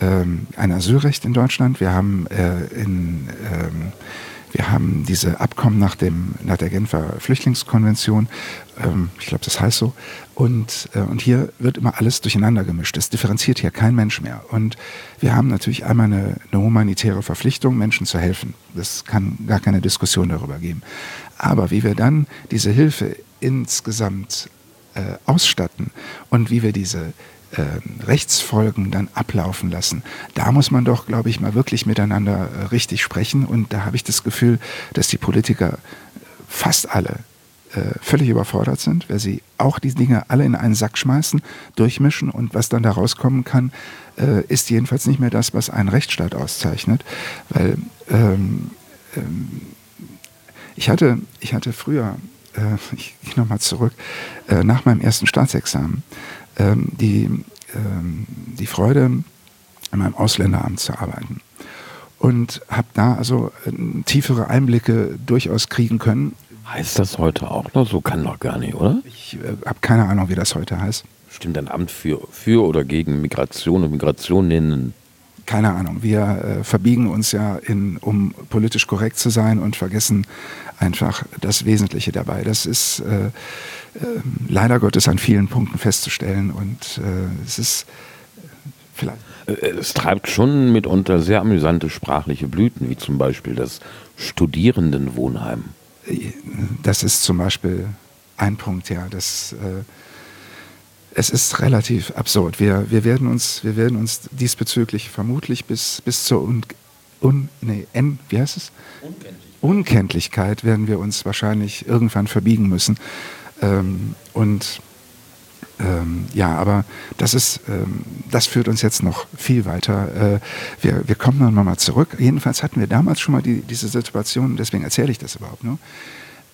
ähm, ein Asylrecht in Deutschland, wir haben äh, in ähm, wir haben diese Abkommen nach, dem, nach der Genfer Flüchtlingskonvention, ähm, ich glaube, das heißt so. Und, äh, und hier wird immer alles durcheinander gemischt. Es differenziert hier kein Mensch mehr. Und wir haben natürlich einmal eine, eine humanitäre Verpflichtung, Menschen zu helfen. Das kann gar keine Diskussion darüber geben. Aber wie wir dann diese Hilfe insgesamt äh, ausstatten und wie wir diese äh, Rechtsfolgen dann ablaufen lassen. Da muss man doch, glaube ich, mal wirklich miteinander äh, richtig sprechen. Und da habe ich das Gefühl, dass die Politiker fast alle äh, völlig überfordert sind, weil sie auch die Dinge alle in einen Sack schmeißen, durchmischen und was dann da rauskommen kann, äh, ist jedenfalls nicht mehr das, was einen Rechtsstaat auszeichnet. Weil ähm, ähm, ich, hatte, ich hatte früher, äh, ich gehe nochmal zurück, äh, nach meinem ersten Staatsexamen, ähm, die, ähm, die Freude, in meinem Ausländeramt zu arbeiten. Und habe da also äh, tiefere Einblicke durchaus kriegen können. Heißt das heute auch noch? So kann doch gar nicht, oder? Ich äh, habe keine Ahnung, wie das heute heißt. Stimmt ein Amt für, für oder gegen Migration und Migration nennen? Keine Ahnung. Wir äh, verbiegen uns ja, in, um politisch korrekt zu sein und vergessen einfach das Wesentliche dabei. Das ist äh, äh, leider Gottes an vielen Punkten festzustellen und äh, es ist vielleicht. Äh, es treibt schon mitunter sehr amüsante sprachliche Blüten, wie zum Beispiel das Studierendenwohnheim. Das ist zum Beispiel ein Punkt, ja. Das, äh, es ist relativ absurd. Wir, wir, werden uns, wir werden uns diesbezüglich vermutlich bis, bis zur Un, Un, nee, N, wie heißt es? Unkenntlichkeit. Unkenntlichkeit werden wir uns wahrscheinlich irgendwann verbiegen müssen. Ähm, und ähm, ja, aber das ist, ähm, das führt uns jetzt noch viel weiter. Äh, wir, wir kommen dann nochmal zurück. Jedenfalls hatten wir damals schon mal die, diese Situation, deswegen erzähle ich das überhaupt nur.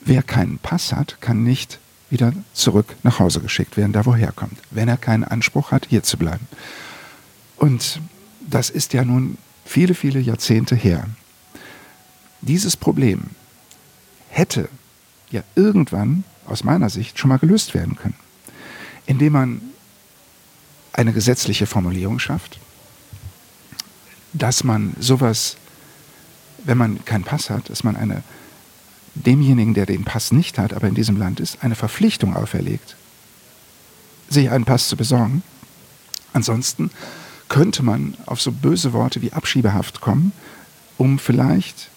Wer keinen Pass hat, kann nicht wieder zurück nach Hause geschickt werden, da wo er herkommt, wenn er keinen Anspruch hat, hier zu bleiben. Und das ist ja nun viele, viele Jahrzehnte her. Dieses Problem hätte ja irgendwann aus meiner Sicht schon mal gelöst werden können indem man eine gesetzliche Formulierung schafft, dass man sowas, wenn man keinen Pass hat, dass man eine, demjenigen, der den Pass nicht hat, aber in diesem Land ist, eine Verpflichtung auferlegt, sich einen Pass zu besorgen. Ansonsten könnte man auf so böse Worte wie Abschiebehaft kommen, um vielleicht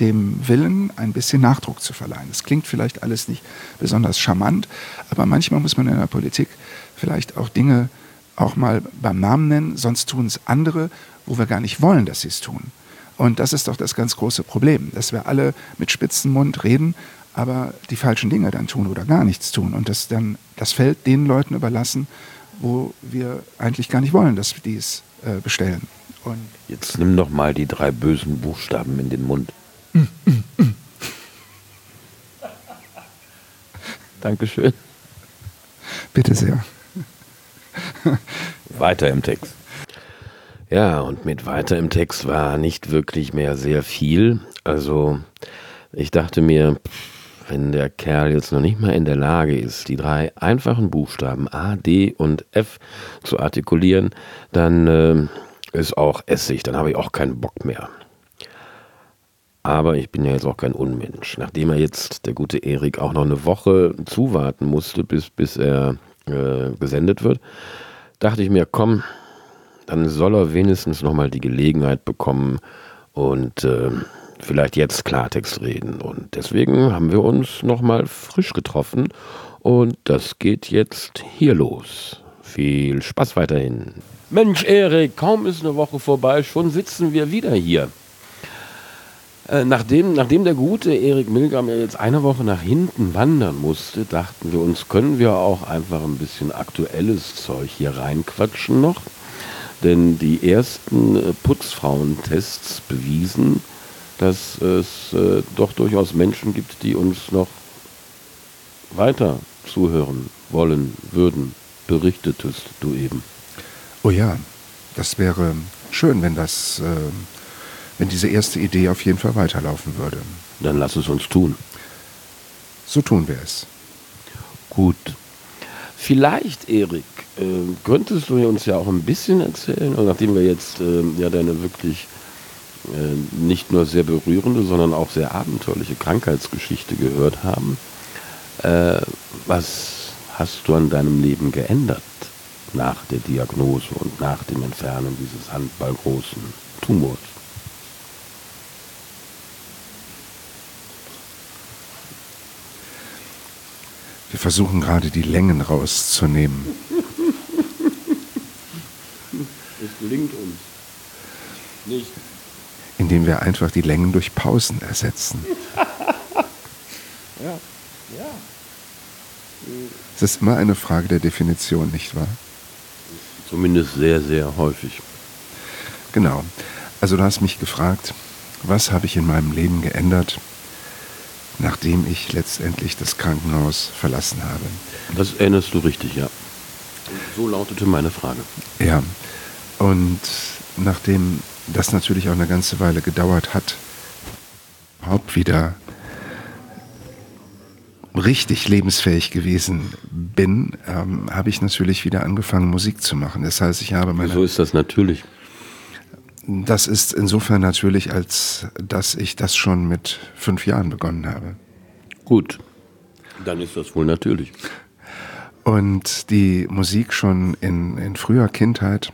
dem Willen ein bisschen Nachdruck zu verleihen. Das klingt vielleicht alles nicht besonders charmant, aber manchmal muss man in der Politik vielleicht auch Dinge auch mal beim Namen nennen, sonst tun es andere, wo wir gar nicht wollen, dass sie es tun. Und das ist doch das ganz große Problem, dass wir alle mit spitzen Mund reden, aber die falschen Dinge dann tun oder gar nichts tun und das dann das Feld den Leuten überlassen, wo wir eigentlich gar nicht wollen, dass die es äh, bestellen. Und Jetzt nimm doch mal die drei bösen Buchstaben in den Mund. (laughs) Dankeschön. Bitte sehr. Weiter im Text. Ja, und mit weiter im Text war nicht wirklich mehr sehr viel. Also ich dachte mir, wenn der Kerl jetzt noch nicht mal in der Lage ist, die drei einfachen Buchstaben A, D und F zu artikulieren, dann äh, ist auch Essig, dann habe ich auch keinen Bock mehr. Aber ich bin ja jetzt auch kein Unmensch. Nachdem er jetzt, der gute Erik, auch noch eine Woche zuwarten musste, bis, bis er äh, gesendet wird, dachte ich mir, komm, dann soll er wenigstens nochmal die Gelegenheit bekommen und äh, vielleicht jetzt Klartext reden. Und deswegen haben wir uns nochmal frisch getroffen und das geht jetzt hier los. Viel Spaß weiterhin. Mensch, Erik, kaum ist eine Woche vorbei, schon sitzen wir wieder hier. Äh, nachdem, nachdem der gute Erik Milgram ja jetzt eine Woche nach hinten wandern musste, dachten wir uns, können wir auch einfach ein bisschen aktuelles Zeug hier reinquatschen noch. Denn die ersten äh, Putzfrauentests bewiesen, dass es äh, doch durchaus Menschen gibt, die uns noch weiter zuhören wollen, würden. Berichtetest du eben. Oh ja, das wäre schön, wenn das äh, wenn diese erste Idee auf jeden Fall weiterlaufen würde. Dann lass es uns tun. So tun wir es. Gut. Vielleicht, Erik, äh, könntest du uns ja auch ein bisschen erzählen, nachdem wir jetzt äh, ja deine wirklich äh, nicht nur sehr berührende, sondern auch sehr abenteuerliche Krankheitsgeschichte gehört haben. Äh, was hast du an deinem Leben geändert nach der Diagnose und nach dem Entfernen dieses handballgroßen Tumors? Wir versuchen gerade die Längen rauszunehmen. Es gelingt uns. Nicht. Indem wir einfach die Längen durch Pausen ersetzen. ja, ja. Es ist immer eine Frage der Definition, nicht wahr? Zumindest sehr, sehr häufig. Genau. Also du hast mich gefragt, was habe ich in meinem Leben geändert, nachdem ich letztendlich das Krankenhaus verlassen habe. Das erinnerst du richtig, ja. So lautete meine Frage. Ja, und nachdem das natürlich auch eine ganze Weile gedauert hat, überhaupt wieder richtig lebensfähig gewesen bin, ähm, habe ich natürlich wieder angefangen, Musik zu machen. Das heißt, ich habe meine. Wieso ist das natürlich? Das ist insofern natürlich, als dass ich das schon mit fünf Jahren begonnen habe. Gut, dann ist das wohl natürlich. Und die Musik schon in, in früher Kindheit,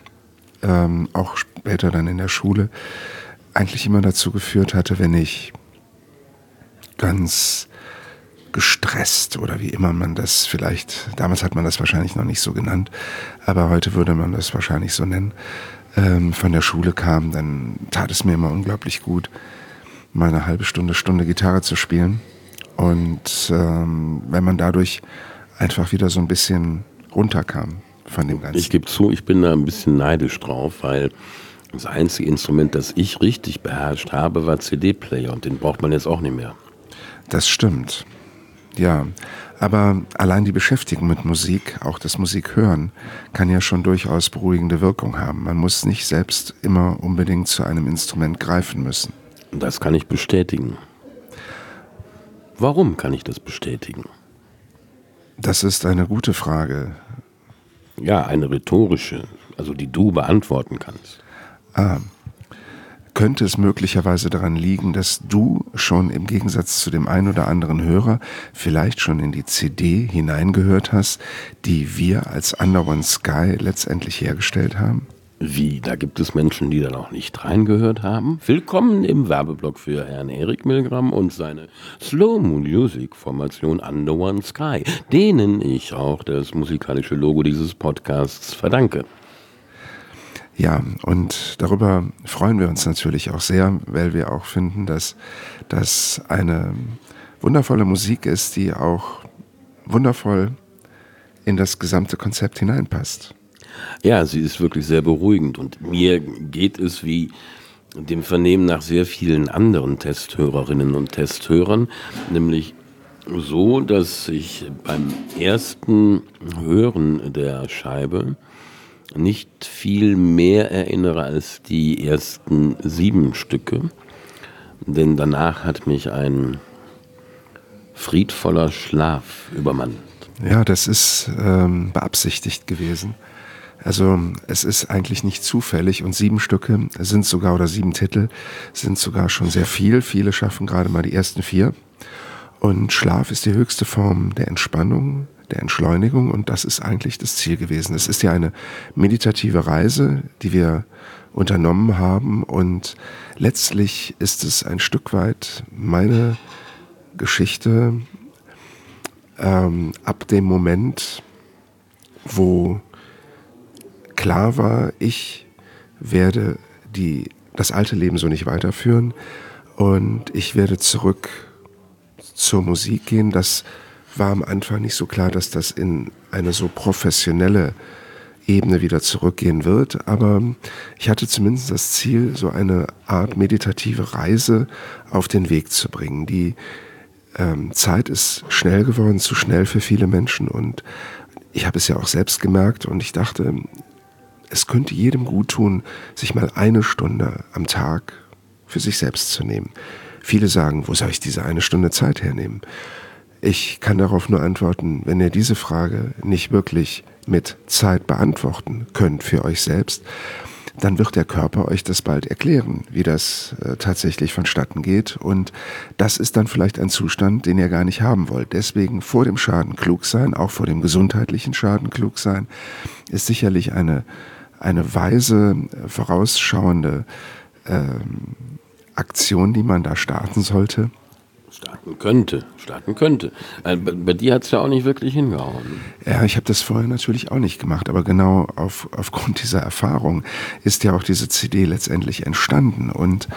ähm, auch später dann in der Schule, eigentlich immer dazu geführt hatte, wenn ich ganz gestresst oder wie immer man das vielleicht, damals hat man das wahrscheinlich noch nicht so genannt, aber heute würde man das wahrscheinlich so nennen, ähm, von der Schule kam, dann tat es mir immer unglaublich gut, mal eine halbe Stunde, Stunde Gitarre zu spielen. Und ähm, wenn man dadurch einfach wieder so ein bisschen runterkam von dem Ganzen. Ich gebe zu, ich bin da ein bisschen neidisch drauf, weil das einzige Instrument, das ich richtig beherrscht habe, war CD-Player und den braucht man jetzt auch nicht mehr. Das stimmt. Ja, aber allein die Beschäftigung mit Musik, auch das Musikhören, kann ja schon durchaus beruhigende Wirkung haben. Man muss nicht selbst immer unbedingt zu einem Instrument greifen müssen. Das kann ich bestätigen. Warum kann ich das bestätigen? Das ist eine gute Frage. Ja, eine rhetorische, also die du beantworten kannst. Ah, könnte es möglicherweise daran liegen, dass du schon im Gegensatz zu dem einen oder anderen Hörer vielleicht schon in die CD hineingehört hast, die wir als Under One Sky letztendlich hergestellt haben? Wie, da gibt es Menschen, die da noch nicht reingehört haben? Willkommen im Werbeblock für Herrn Erik Milgram und seine Slow Music Formation Under One Sky, denen ich auch das musikalische Logo dieses Podcasts verdanke. Ja, und darüber freuen wir uns natürlich auch sehr, weil wir auch finden, dass das eine wundervolle Musik ist, die auch wundervoll in das gesamte Konzept hineinpasst. Ja, sie ist wirklich sehr beruhigend und mir geht es wie dem Vernehmen nach sehr vielen anderen Testhörerinnen und Testhörern, nämlich so, dass ich beim ersten Hören der Scheibe nicht viel mehr erinnere als die ersten sieben Stücke, denn danach hat mich ein friedvoller Schlaf übermannt. Ja, das ist ähm, beabsichtigt gewesen. Also es ist eigentlich nicht zufällig und sieben Stücke sind sogar oder sieben Titel sind sogar schon sehr viel. Viele schaffen gerade mal die ersten vier. Und Schlaf ist die höchste Form der Entspannung, der Entschleunigung und das ist eigentlich das Ziel gewesen. Es ist ja eine meditative Reise, die wir unternommen haben und letztlich ist es ein Stück weit meine Geschichte ähm, ab dem Moment, wo klar war, ich werde die, das alte Leben so nicht weiterführen und ich werde zurück zur Musik gehen. Das war am Anfang nicht so klar, dass das in eine so professionelle Ebene wieder zurückgehen wird. Aber ich hatte zumindest das Ziel, so eine Art meditative Reise auf den Weg zu bringen. Die ähm, Zeit ist schnell geworden, zu schnell für viele Menschen. Und ich habe es ja auch selbst gemerkt und ich dachte, es könnte jedem gut tun, sich mal eine Stunde am Tag für sich selbst zu nehmen. Viele sagen, wo soll ich diese eine Stunde Zeit hernehmen? Ich kann darauf nur antworten, wenn ihr diese Frage nicht wirklich mit Zeit beantworten könnt für euch selbst, dann wird der Körper euch das bald erklären, wie das äh, tatsächlich vonstatten geht. Und das ist dann vielleicht ein Zustand, den ihr gar nicht haben wollt. Deswegen vor dem Schaden klug sein, auch vor dem gesundheitlichen Schaden klug sein, ist sicherlich eine, eine weise, vorausschauende ähm, Aktion, die man da starten sollte. Starten könnte, starten könnte. Äh, bei, dir hat es ja auch nicht wirklich hingehauen. Ja, ich habe das vorher natürlich auch nicht gemacht, aber genau auf, aufgrund dieser Erfahrung ist ja auch diese CD letztendlich entstanden. Und,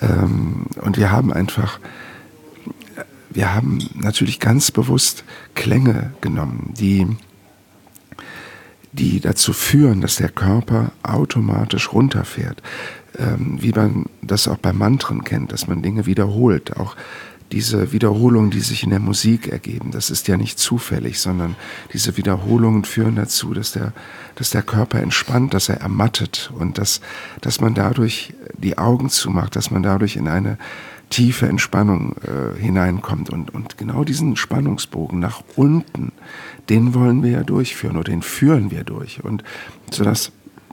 ähm, und wir haben einfach, wir haben natürlich ganz bewusst Klänge genommen, die, die dazu führen, dass der Körper automatisch runterfährt. Ähm, wie man das auch bei Mantren kennt, dass man Dinge wiederholt, auch diese Wiederholungen, die sich in der Musik ergeben, das ist ja nicht zufällig, sondern diese Wiederholungen führen dazu, dass der, dass der Körper entspannt, dass er ermattet und dass, dass man dadurch die Augen zumacht, dass man dadurch in eine tiefe Entspannung äh, hineinkommt. Und, und genau diesen Spannungsbogen nach unten, den wollen wir ja durchführen oder den führen wir durch. Und sodass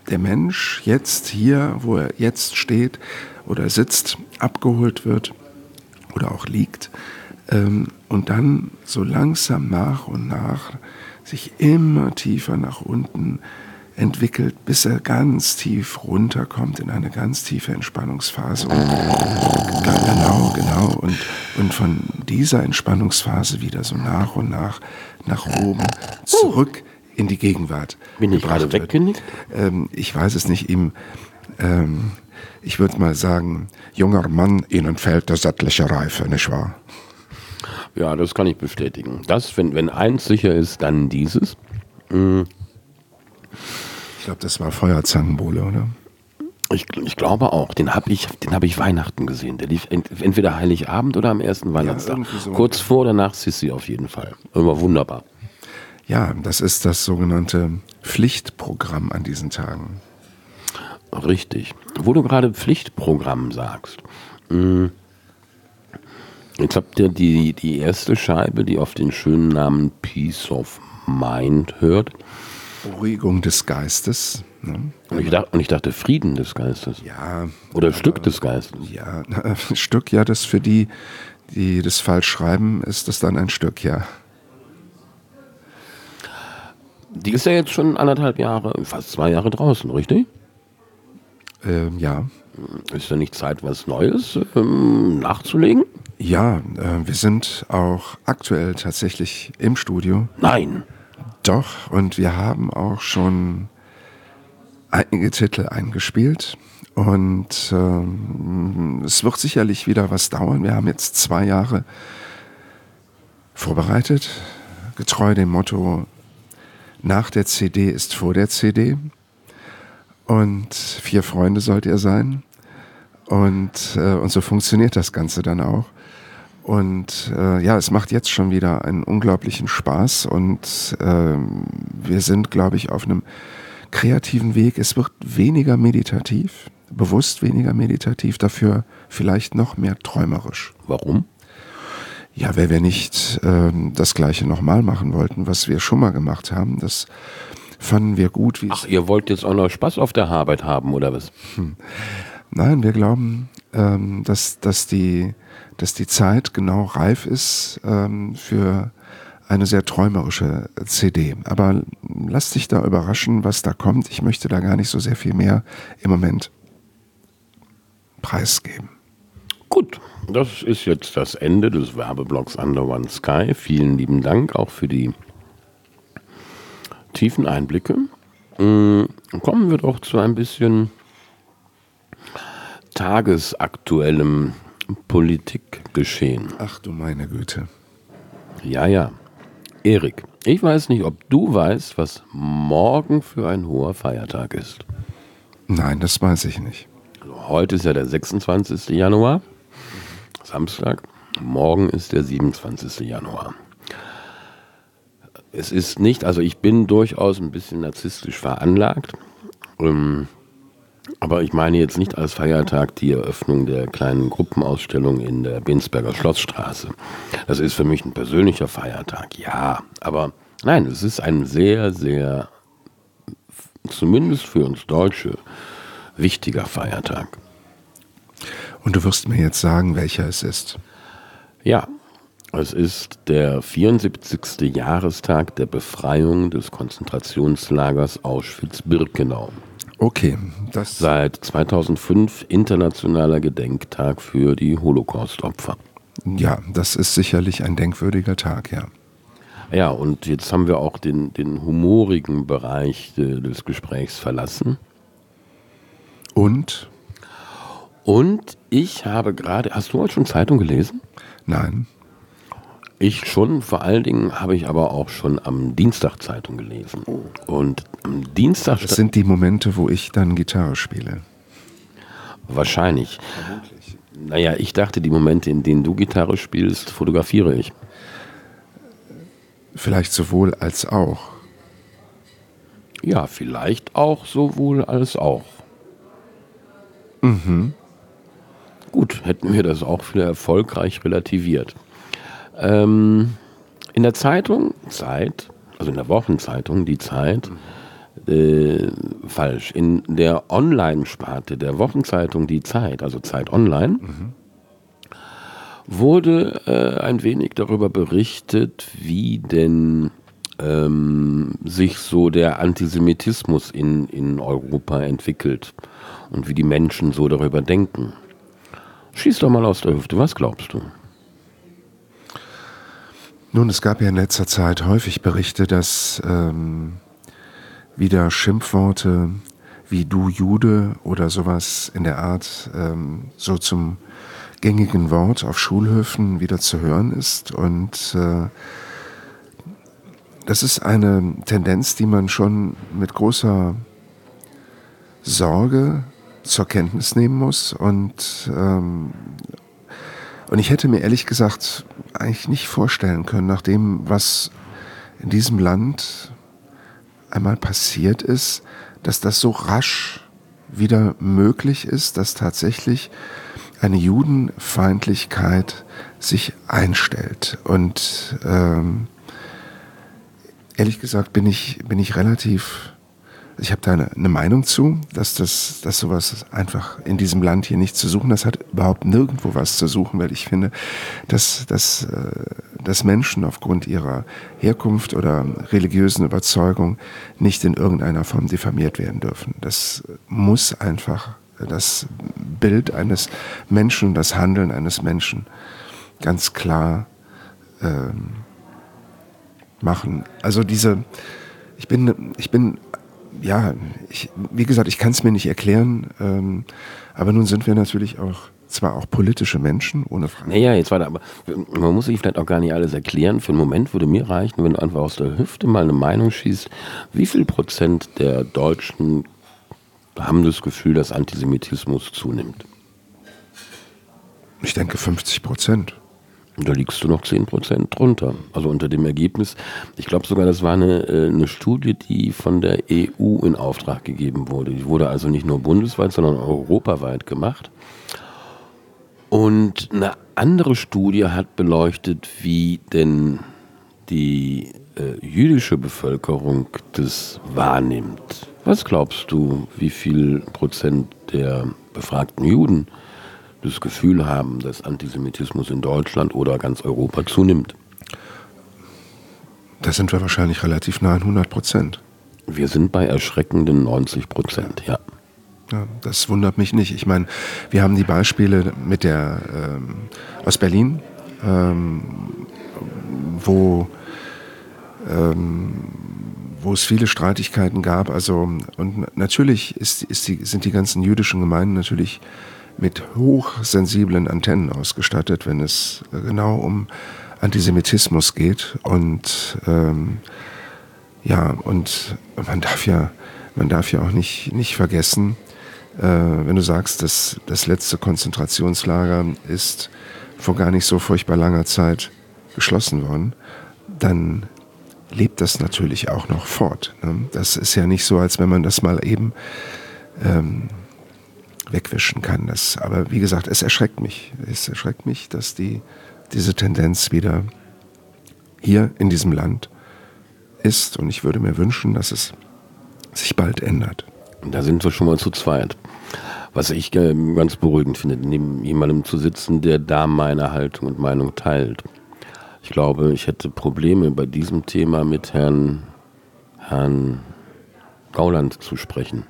der Mensch jetzt hier, wo er jetzt steht oder sitzt, abgeholt wird oder auch liegt ähm, und dann so langsam nach und nach sich immer tiefer nach unten entwickelt, bis er ganz tief runterkommt in eine ganz tiefe Entspannungsphase. Und, genau, genau. Und, und von dieser Entspannungsphase wieder so nach und nach nach oben zurück in die Gegenwart. Bin ich gerade weggenickt? Ähm, ich weiß es nicht. Ihm, ähm, ich würde mal sagen, junger Mann, Ihnen fällt der sättliche Reife, nicht wahr? Ja, das kann ich bestätigen. Das, wenn, wenn eins sicher ist, dann dieses. Mhm. Ich glaube, das war Feuerzangenbowle, oder? Ich, ich, glaube auch. Den habe ich, hab ich Weihnachten gesehen. Der lief entweder Heiligabend oder am ersten Weihnachtstag. Ja, so. Kurz vor oder nach Sissi auf jeden Fall. Immer wunderbar. Ja, das ist das sogenannte Pflichtprogramm an diesen Tagen. Richtig. Wo du gerade Pflichtprogramm sagst. Hm. Jetzt habt ihr die, die erste Scheibe, die auf den schönen Namen Peace of Mind hört. Beruhigung des Geistes. Ne? Und, ich dachte, und ich dachte Frieden des Geistes. Ja. Oder Stück des Geistes. Ja, (laughs) Stück, ja, das für die, die das falsch schreiben, ist das dann ein Stück, ja. Die ist ja jetzt schon anderthalb Jahre, fast zwei Jahre draußen, richtig? Ähm, ja. Ist da nicht Zeit, was Neues ähm, nachzulegen? Ja, äh, wir sind auch aktuell tatsächlich im Studio. Nein. Doch, und wir haben auch schon einige Titel eingespielt. Und ähm, es wird sicherlich wieder was dauern. Wir haben jetzt zwei Jahre vorbereitet, getreu dem Motto, nach der CD ist vor der CD. Und vier Freunde sollt ihr sein. Und, äh, und so funktioniert das Ganze dann auch. Und äh, ja, es macht jetzt schon wieder einen unglaublichen Spaß und äh, wir sind, glaube ich, auf einem kreativen Weg. Es wird weniger meditativ, bewusst weniger meditativ, dafür vielleicht noch mehr träumerisch. Warum? Ja, weil wir nicht äh, das Gleiche nochmal machen wollten, was wir schon mal gemacht haben. Das fanden wir gut. Ach, ihr wollt jetzt auch noch Spaß auf der Arbeit haben, oder was? Hm. Nein, wir glauben, ähm, dass, dass die dass die Zeit genau reif ist ähm, für eine sehr träumerische CD. Aber lass dich da überraschen, was da kommt. Ich möchte da gar nicht so sehr viel mehr im Moment preisgeben. Gut, das ist jetzt das Ende des Werbeblocks Under One Sky. Vielen lieben Dank auch für die tiefen Einblicke. Mm, kommen wir doch zu ein bisschen tagesaktuellem Politikgeschehen. Ach du meine Güte. Ja, ja. Erik, ich weiß nicht, ob du weißt, was morgen für ein hoher Feiertag ist. Nein, das weiß ich nicht. Also heute ist ja der 26. Januar, Samstag. Morgen ist der 27. Januar. Es ist nicht, also ich bin durchaus ein bisschen narzisstisch veranlagt. Ähm, aber ich meine jetzt nicht als Feiertag die Eröffnung der kleinen Gruppenausstellung in der Binsberger Schlossstraße. Das ist für mich ein persönlicher Feiertag, ja. Aber nein, es ist ein sehr, sehr, zumindest für uns Deutsche, wichtiger Feiertag. Und du wirst mir jetzt sagen, welcher es ist. Ja, es ist der 74. Jahrestag der Befreiung des Konzentrationslagers Auschwitz-Birkenau. Okay. Das Seit 2005 internationaler Gedenktag für die Holocaust-Opfer. Ja, das ist sicherlich ein denkwürdiger Tag, ja. Ja, und jetzt haben wir auch den, den humorigen Bereich des Gesprächs verlassen. Und? Und ich habe gerade, hast du heute schon Zeitung gelesen? Nein. Ich schon, vor allen Dingen habe ich aber auch schon am Dienstag Zeitung gelesen. Und am Dienstag. Das sind die Momente, wo ich dann Gitarre spiele. Wahrscheinlich. Vermutlich. Naja, ich dachte, die Momente, in denen du Gitarre spielst, fotografiere ich. Vielleicht sowohl als auch. Ja, vielleicht auch sowohl als auch. Mhm. Gut, hätten wir das auch wieder erfolgreich relativiert. Ähm, in der Zeitung Zeit, also in der Wochenzeitung Die Zeit, Äh, falsch. In der Online-Sparte der Wochenzeitung Die Zeit, also Zeit Online, mhm. wurde äh, ein wenig darüber berichtet, wie denn ähm, sich so der Antisemitismus in, in Europa entwickelt und wie die Menschen so darüber denken. Schieß doch mal aus der Hüfte, was glaubst du? Nun, es gab ja in letzter Zeit häufig Berichte, dass ähm, wieder Schimpfworte wie du Jude oder sowas in der Art ähm, so zum gängigen Wort auf Schulhöfen wieder zu hören ist. Und äh, das ist eine Tendenz, die man schon mit großer Sorge zur Kenntnis nehmen muss. Und, ähm, und ich hätte mir ehrlich gesagt eigentlich nicht vorstellen können, nach dem, was in diesem Land einmal passiert ist, dass das so rasch wieder möglich ist, dass tatsächlich eine Judenfeindlichkeit sich einstellt. Und ähm, ehrlich gesagt bin ich, bin ich relativ ich habe da eine, eine, Meinung zu, dass das, dass sowas einfach in diesem Land hier nicht zu suchen. Das hat überhaupt nirgendwo was zu suchen, weil ich finde, dass, dass, äh, dass Menschen aufgrund ihrer Herkunft oder religiösen Überzeugung nicht in irgendeiner Form diffamiert werden dürfen. Das muss einfach das Bild eines Menschen, das Handeln eines Menschen ganz klar ähm, machen. Also diese, ich bin, ich bin ja, ich, wie gesagt, ich kann es mir nicht erklären, ähm, aber nun sind wir natürlich auch zwar auch politische Menschen, ohne Frage. Naja, jetzt weiter, aber man muss sich vielleicht auch gar nicht alles erklären. Für einen Moment würde mir reichen, wenn du einfach aus der Hüfte mal eine Meinung schießt, wie viel Prozent der Deutschen haben das Gefühl, dass Antisemitismus zunimmt? Ich denke 50 Prozent. Da liegst du noch 10% drunter. Also unter dem Ergebnis. Ich glaube sogar, das war eine, äh, eine Studie, die von der EU in Auftrag gegeben wurde. Die wurde also nicht nur bundesweit, sondern europaweit gemacht. Und eine andere Studie hat beleuchtet, wie denn die äh, jüdische Bevölkerung das wahrnimmt. Was glaubst du, wie viel Prozent der befragten Juden das Gefühl haben, dass Antisemitismus in Deutschland oder ganz Europa zunimmt. Da sind wir wahrscheinlich relativ nah an 100 Prozent. Wir sind bei erschreckenden 90 Prozent, ja. ja. Das wundert mich nicht. Ich meine, wir haben die Beispiele mit der ähm, aus Berlin, ähm, wo ähm, wo es viele Streitigkeiten gab. Also und natürlich ist, ist die, sind die ganzen jüdischen Gemeinden natürlich mit hochsensiblen Antennen ausgestattet, wenn es äh, genau um Antisemitismus geht. Und ähm, ja, und man darf ja, man darf ja auch nicht, nicht vergessen, äh, wenn du sagst, dass das letzte Konzentrationslager ist vor gar nicht so furchtbar langer Zeit geschlossen worden, dann lebt das natürlich auch noch fort. Ne? Das ist ja nicht so, als wenn man das mal eben ähm, wegwischen kann. Das, aber wie gesagt, es erschreckt mich. Es erschreckt mich, dass die, diese Tendenz wieder hier in diesem Land ist. Und ich würde mir wünschen, dass es sich bald ändert. Da sind wir schon mal zu zweit. Was ich ganz beruhigend finde, neben jemandem zu sitzen, der da meine Haltung und Meinung teilt. Ich glaube, ich hätte Probleme bei diesem Thema mit Herrn, Herrn Gauland zu sprechen.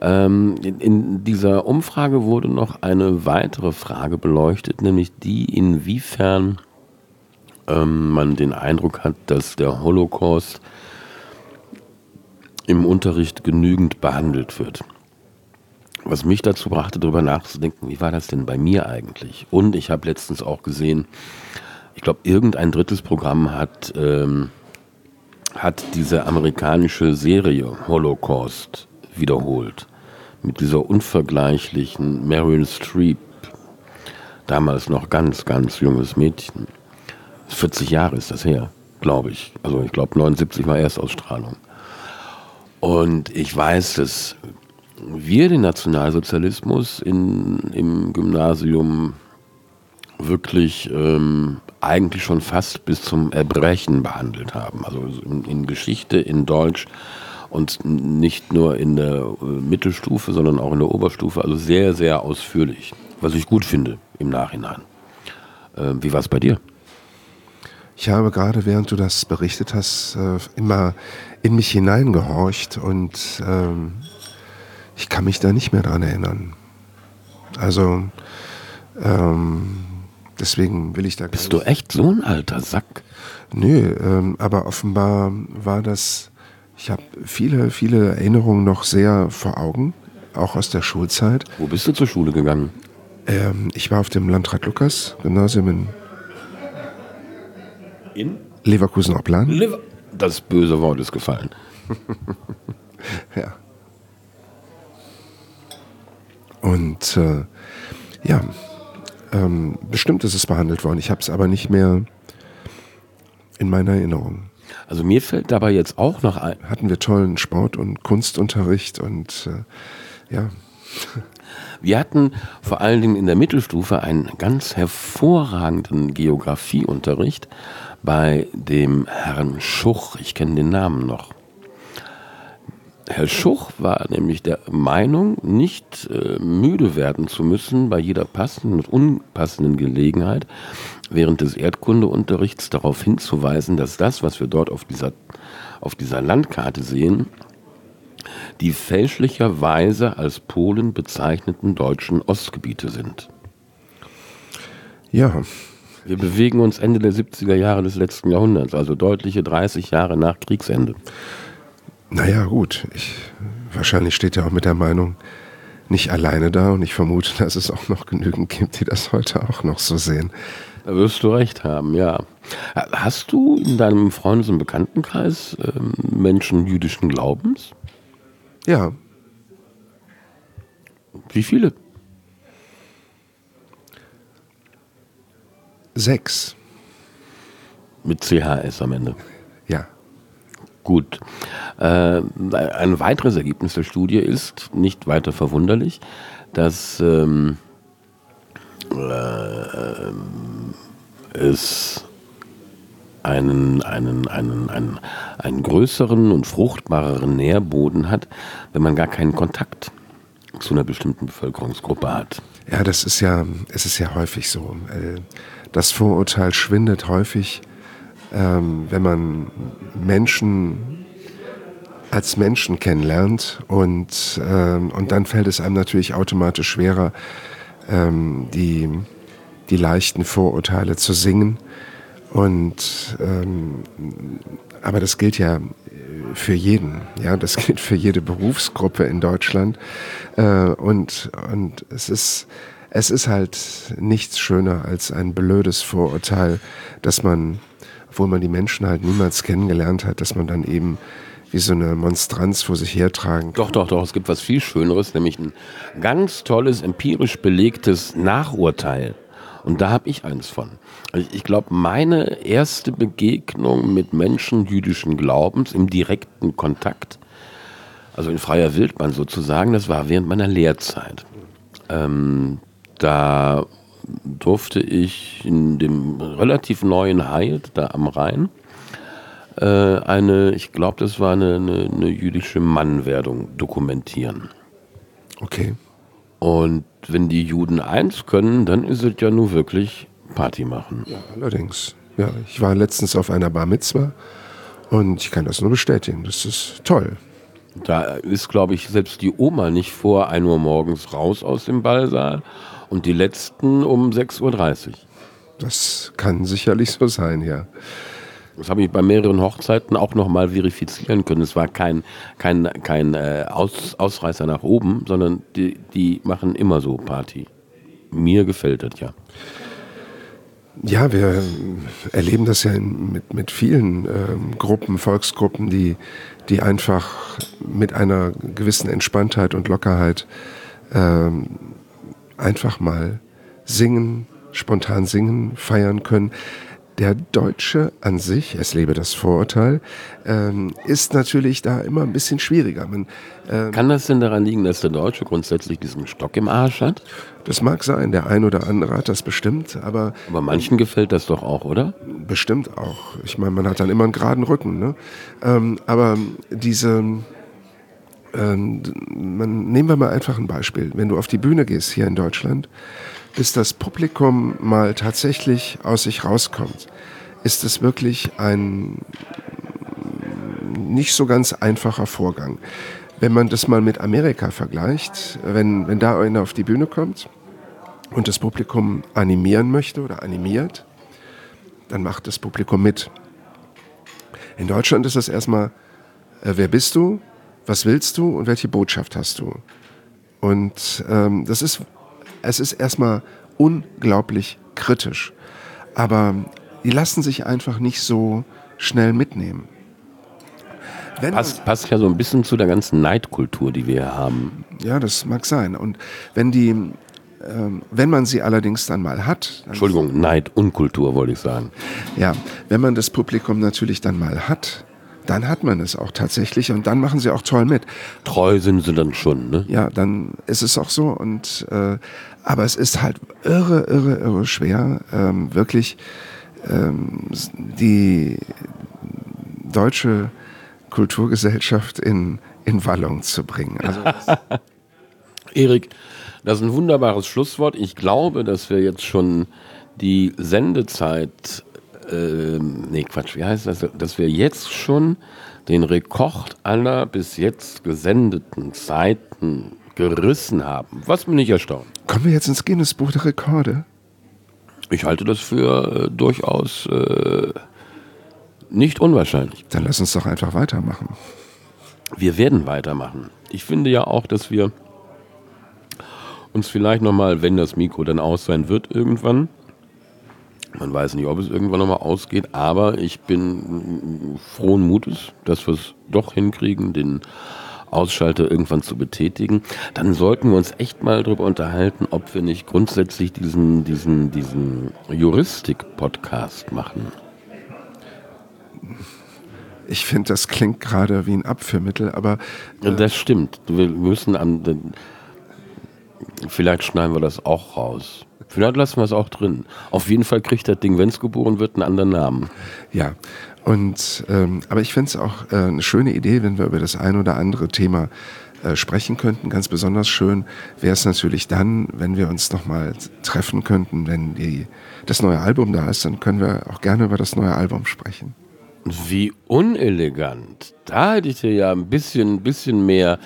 Ähm, in, in, dieser Umfrage wurde noch eine weitere Frage beleuchtet, nämlich die, inwiefern ähm, man den Eindruck hat, dass der Holocaust im Unterricht genügend behandelt wird. Was mich dazu brachte, darüber nachzudenken, wie war das denn bei mir eigentlich? Und ich habe letztens auch gesehen, ich glaube, irgendein drittes Programm hat, ähm, hat diese amerikanische Serie Holocaust wiederholt. Mit dieser unvergleichlichen Meryl Streep, damals noch ganz, ganz junges Mädchen. 40 Jahre ist das her, glaube ich. Also ich glaube 79 war Erstausstrahlung. Und ich weiß, dass wir den Nationalsozialismus in, im Gymnasium wirklich ähm, eigentlich schon fast bis zum Erbrechen behandelt haben. Also in, in Geschichte, in Deutsch Und nicht nur in der äh, Mittelstufe, sondern auch in der Oberstufe. Also sehr, sehr ausführlich. Was ich gut finde im Nachhinein. Äh, wie war es bei dir? Ich habe gerade, während du das berichtet hast, äh, immer in mich hineingehorcht und ähm, ich kann mich da nicht mehr dran erinnern. Also ähm, deswegen will ich da. Bist du echt so ein alter Sack? Nö, ähm, aber offenbar war das ich habe viele, viele Erinnerungen noch sehr vor Augen, auch aus der Schulzeit. Wo bist du zur Schule gegangen? Ähm, ich war auf dem Landrat Lukas Gymnasium in, in? Leverkusen-Opplan. Lever das böse Wort ist gefallen. (laughs) ja. Und äh, ja, ähm, bestimmt ist es behandelt worden. Ich habe es aber nicht mehr in meiner Erinnerung. Also mir fällt dabei jetzt auch noch ein. Hatten wir tollen Sport- und Kunstunterricht und äh, ja. Wir hatten vor allen Dingen in der Mittelstufe einen ganz hervorragenden Geografieunterricht bei dem Herrn Schuch. Ich kenne den Namen noch. Herr Schuch war nämlich der Meinung, nicht äh, müde werden zu müssen, bei jeder passenden und unpassenden Gelegenheit während des Erdkundeunterrichts darauf hinzuweisen, dass das, was wir dort auf dieser, auf dieser Landkarte sehen, die fälschlicherweise als Polen bezeichneten deutschen Ostgebiete sind. Ja. Wir bewegen uns Ende der 70er Jahre des letzten Jahrhunderts, also deutliche 30 Jahre nach Kriegsende. Naja, gut. Ich, wahrscheinlich steht er auch mit der Meinung nicht alleine da und ich vermute, dass es auch noch genügend gibt, die das heute auch noch so sehen. Da wirst du recht haben, ja. Hast du in deinem Freundes- und Bekanntenkreis ähm, Menschen jüdischen Glaubens? Ja. Wie viele? Sechs. Mit CHS am Ende. Ja. Gut. Äh, ein weiteres Ergebnis der Studie ist, nicht weiter verwunderlich, dass ähm, äh, es einen, einen, einen, einen, einen größeren und fruchtbareren Nährboden hat, wenn man gar keinen Kontakt zu einer bestimmten Bevölkerungsgruppe hat. Ja, das ist ja, es ist ja häufig so. Äh, das Vorurteil schwindet häufig ähm, wenn man Menschen als Menschen kennenlernt und, ähm, und dann fällt es einem natürlich automatisch schwerer, ähm, die, die leichten Vorurteile zu singen. Und ähm, aber das gilt ja für jeden, ja, das gilt für jede Berufsgruppe in Deutschland. Äh, und, und es ist es ist halt nichts schöner als ein blödes Vorurteil, dass man obwohl man die Menschen halt niemals kennengelernt hat, dass man dann eben wie so eine Monstranz vor sich hertragen kann. Doch, doch, doch, es gibt was viel Schöneres, nämlich ein ganz tolles, empirisch belegtes Nachurteil. Und da habe ich eins von. Also ich glaube, meine erste Begegnung mit Menschen jüdischen Glaubens im direkten Kontakt, also in freier Wildbahn sozusagen, das war während meiner Lehrzeit. Ähm, da durfte ich in dem relativ neuen Hyatt da am Rhein äh, eine, ich glaube, das war eine, eine, eine jüdische Mannwerdung dokumentieren. Okay. Und wenn die Juden eins können, dann ist es ja nur wirklich Party machen. Ja, allerdings. Ja, ich war letztens auf einer Bar Mitzwa und ich kann das nur bestätigen. Das ist toll. Da ist, glaube ich, selbst die Oma nicht vor 1 Uhr morgens raus aus dem Ballsaal und die letzten um 6.30 Uhr. Das kann sicherlich so sein, ja. Das habe ich bei mehreren Hochzeiten auch nochmal verifizieren können. Es war kein, kein, kein äh, Aus, Ausreißer nach oben, sondern die, die machen immer so Party. Mir gefällt das ja. Ja, wir erleben das ja mit, mit vielen ähm, Gruppen, Volksgruppen, die, die einfach mit einer gewissen Entspanntheit und Lockerheit ähm, einfach mal singen, spontan singen, feiern können. Der Deutsche an sich, es lebe das Vorurteil, ähm, ist natürlich da immer ein bisschen schwieriger. Man, ähm, Kann das denn daran liegen, dass der Deutsche grundsätzlich diesen Stock im Arsch hat? Das mag sein, der ein oder andere hat das bestimmt, aber. Aber manchen gefällt das doch auch, oder? Bestimmt auch. Ich meine, man hat dann immer einen geraden Rücken. Ne? Ähm, aber diese, ähm, man, nehmen wir mal einfach ein Beispiel. Wenn du auf die Bühne gehst hier in Deutschland, bis das Publikum mal tatsächlich aus sich rauskommt, ist es wirklich ein nicht so ganz einfacher Vorgang. Wenn man das mal mit Amerika vergleicht, wenn, wenn da einer auf die Bühne kommt und das Publikum animieren möchte oder animiert, dann macht das Publikum mit. In Deutschland ist es erstmal, äh, wer bist du, was willst du und welche Botschaft hast du? Und ähm, das ist, es ist erstmal unglaublich kritisch. Aber die lassen sich einfach nicht so schnell mitnehmen. Passt, passt ja so ein bisschen zu der ganzen Neidkultur, die wir hier haben. Ja, das mag sein. Und wenn die, ähm, wenn man sie allerdings dann mal hat. Entschuldigung, Neid und Kultur wollte ich sagen. Ja, wenn man das Publikum natürlich dann mal hat, dann hat man es auch tatsächlich und dann machen sie auch toll mit. Treu sind sie dann schon, ne? Ja, dann ist es auch so und äh, aber es ist halt irre, irre, irre schwer, ähm, wirklich ähm, die deutsche Kulturgesellschaft in, in Wallung zu bringen. Also (laughs) Erik, das ist ein wunderbares Schlusswort. Ich glaube, dass wir jetzt schon die Sendezeit, äh, nee Quatsch, wie heißt das, dass wir jetzt schon den Rekord aller bis jetzt gesendeten Zeiten gerissen haben. Was mich nicht erstaunt. Kommen wir jetzt ins Guinness-Buch der Rekorde? Ich halte das für äh, durchaus äh, nicht unwahrscheinlich. Dann lass uns doch einfach weitermachen. Wir werden weitermachen. Ich finde ja auch, dass wir uns vielleicht nochmal, wenn das Mikro dann aus sein wird irgendwann, man weiß nicht, ob es irgendwann nochmal ausgeht, aber ich bin frohen Mutes, dass wir es doch hinkriegen, den Ausschalter irgendwann zu betätigen. Dann sollten wir uns echt mal darüber unterhalten, ob wir nicht grundsätzlich diesen, diesen, diesen Juristik-Podcast machen. Ich finde, das klingt gerade wie ein Abführmittel, aber. Äh das stimmt. Wir müssen an. Vielleicht schneiden wir das auch raus. Vielleicht lassen wir es auch drin. Auf jeden Fall kriegt das Ding, wenn es geboren wird, einen anderen Namen. Ja, und ähm, aber ich finde es auch äh, eine schöne Idee, wenn wir über das ein oder andere Thema äh, sprechen könnten. Ganz besonders schön wäre es natürlich dann, wenn wir uns nochmal treffen könnten, wenn die, das neue Album da ist, dann können wir auch gerne über das neue Album sprechen. Wie unelegant. Da hätte ich dir ja ein bisschen, bisschen mehr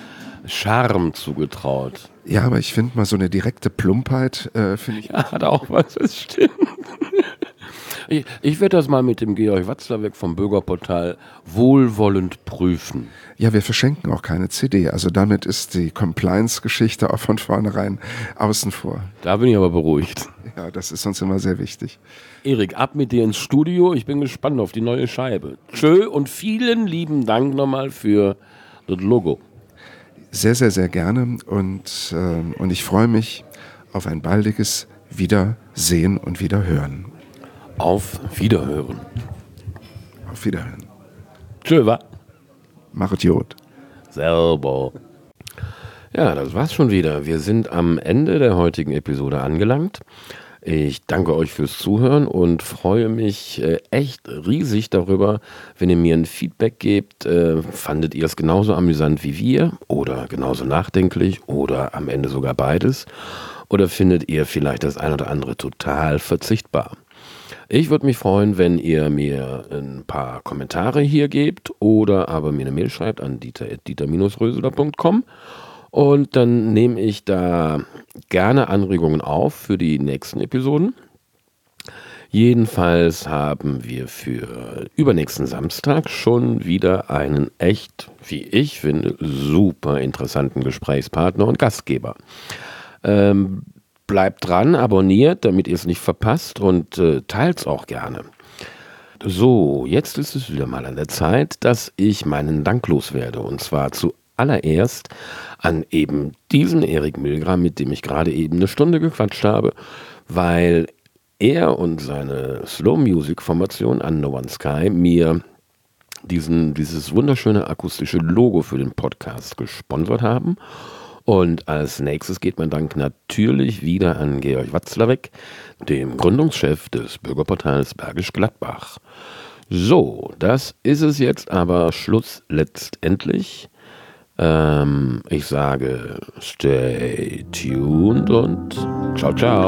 Charme zugetraut. Ja, aber ich finde mal so eine direkte Plumpheit, äh, finde ich. (laughs) Ja, hat auch was, das stimmt. (laughs) Ich, ich werde das mal mit dem Georg Watzlawick vom Bürgerportal wohlwollend prüfen. Ja, wir verschenken auch keine CD. Also damit ist die Compliance-Geschichte auch von vornherein außen vor. Da bin ich aber beruhigt. Ja, das ist uns immer sehr wichtig. Erik, ab mit dir ins Studio. Ich bin gespannt auf die neue Scheibe. Tschö und vielen lieben Dank nochmal für das Logo. Sehr, sehr, sehr gerne. Und, äh, und ich freue mich auf ein baldiges Wiedersehen und Wiederhören. Auf Wiederhören. Auf Wiederhören. Tschö, wa? Machet Jod. Selber. Ja, das war's schon wieder. Wir sind am Ende der heutigen Episode angelangt. Ich danke euch fürs Zuhören und freue mich äh, echt riesig darüber, wenn ihr mir ein Feedback gebt. Äh, fandet ihr es genauso amüsant wie wir oder genauso nachdenklich oder am Ende sogar beides? Oder findet ihr vielleicht das ein oder andere total verzichtbar? Ich würde mich freuen, wenn ihr mir ein paar Kommentare hier gebt oder aber mir eine Mail schreibt an dieter.dieter-röseler.com und dann nehme ich da gerne Anregungen auf für die nächsten Episoden. Jedenfalls haben wir für übernächsten Samstag schon wieder einen echt, wie ich finde, super interessanten Gesprächspartner und Gastgeber. Ähm, bleibt dran, abonniert, damit ihr es nicht verpasst und äh, teilt es auch gerne. So, jetzt ist es wieder mal an der Zeit, dass ich meinen Dank loswerde. Und zwar zuallererst an eben diesen Erik Milgram, mit dem ich gerade eben eine Stunde gequatscht habe, weil er und seine Slow Music Formation an No One Sky mir diesen, dieses wunderschöne akustische Logo für den Podcast gesponsert haben. Und als nächstes geht mein Dank natürlich wieder an Georg Watzlawick, dem Gründungschef des Bürgerportals Bergisch Gladbach. So, das ist es jetzt aber Schluss letztendlich. Ähm, ich sage, stay tuned und ciao, ciao.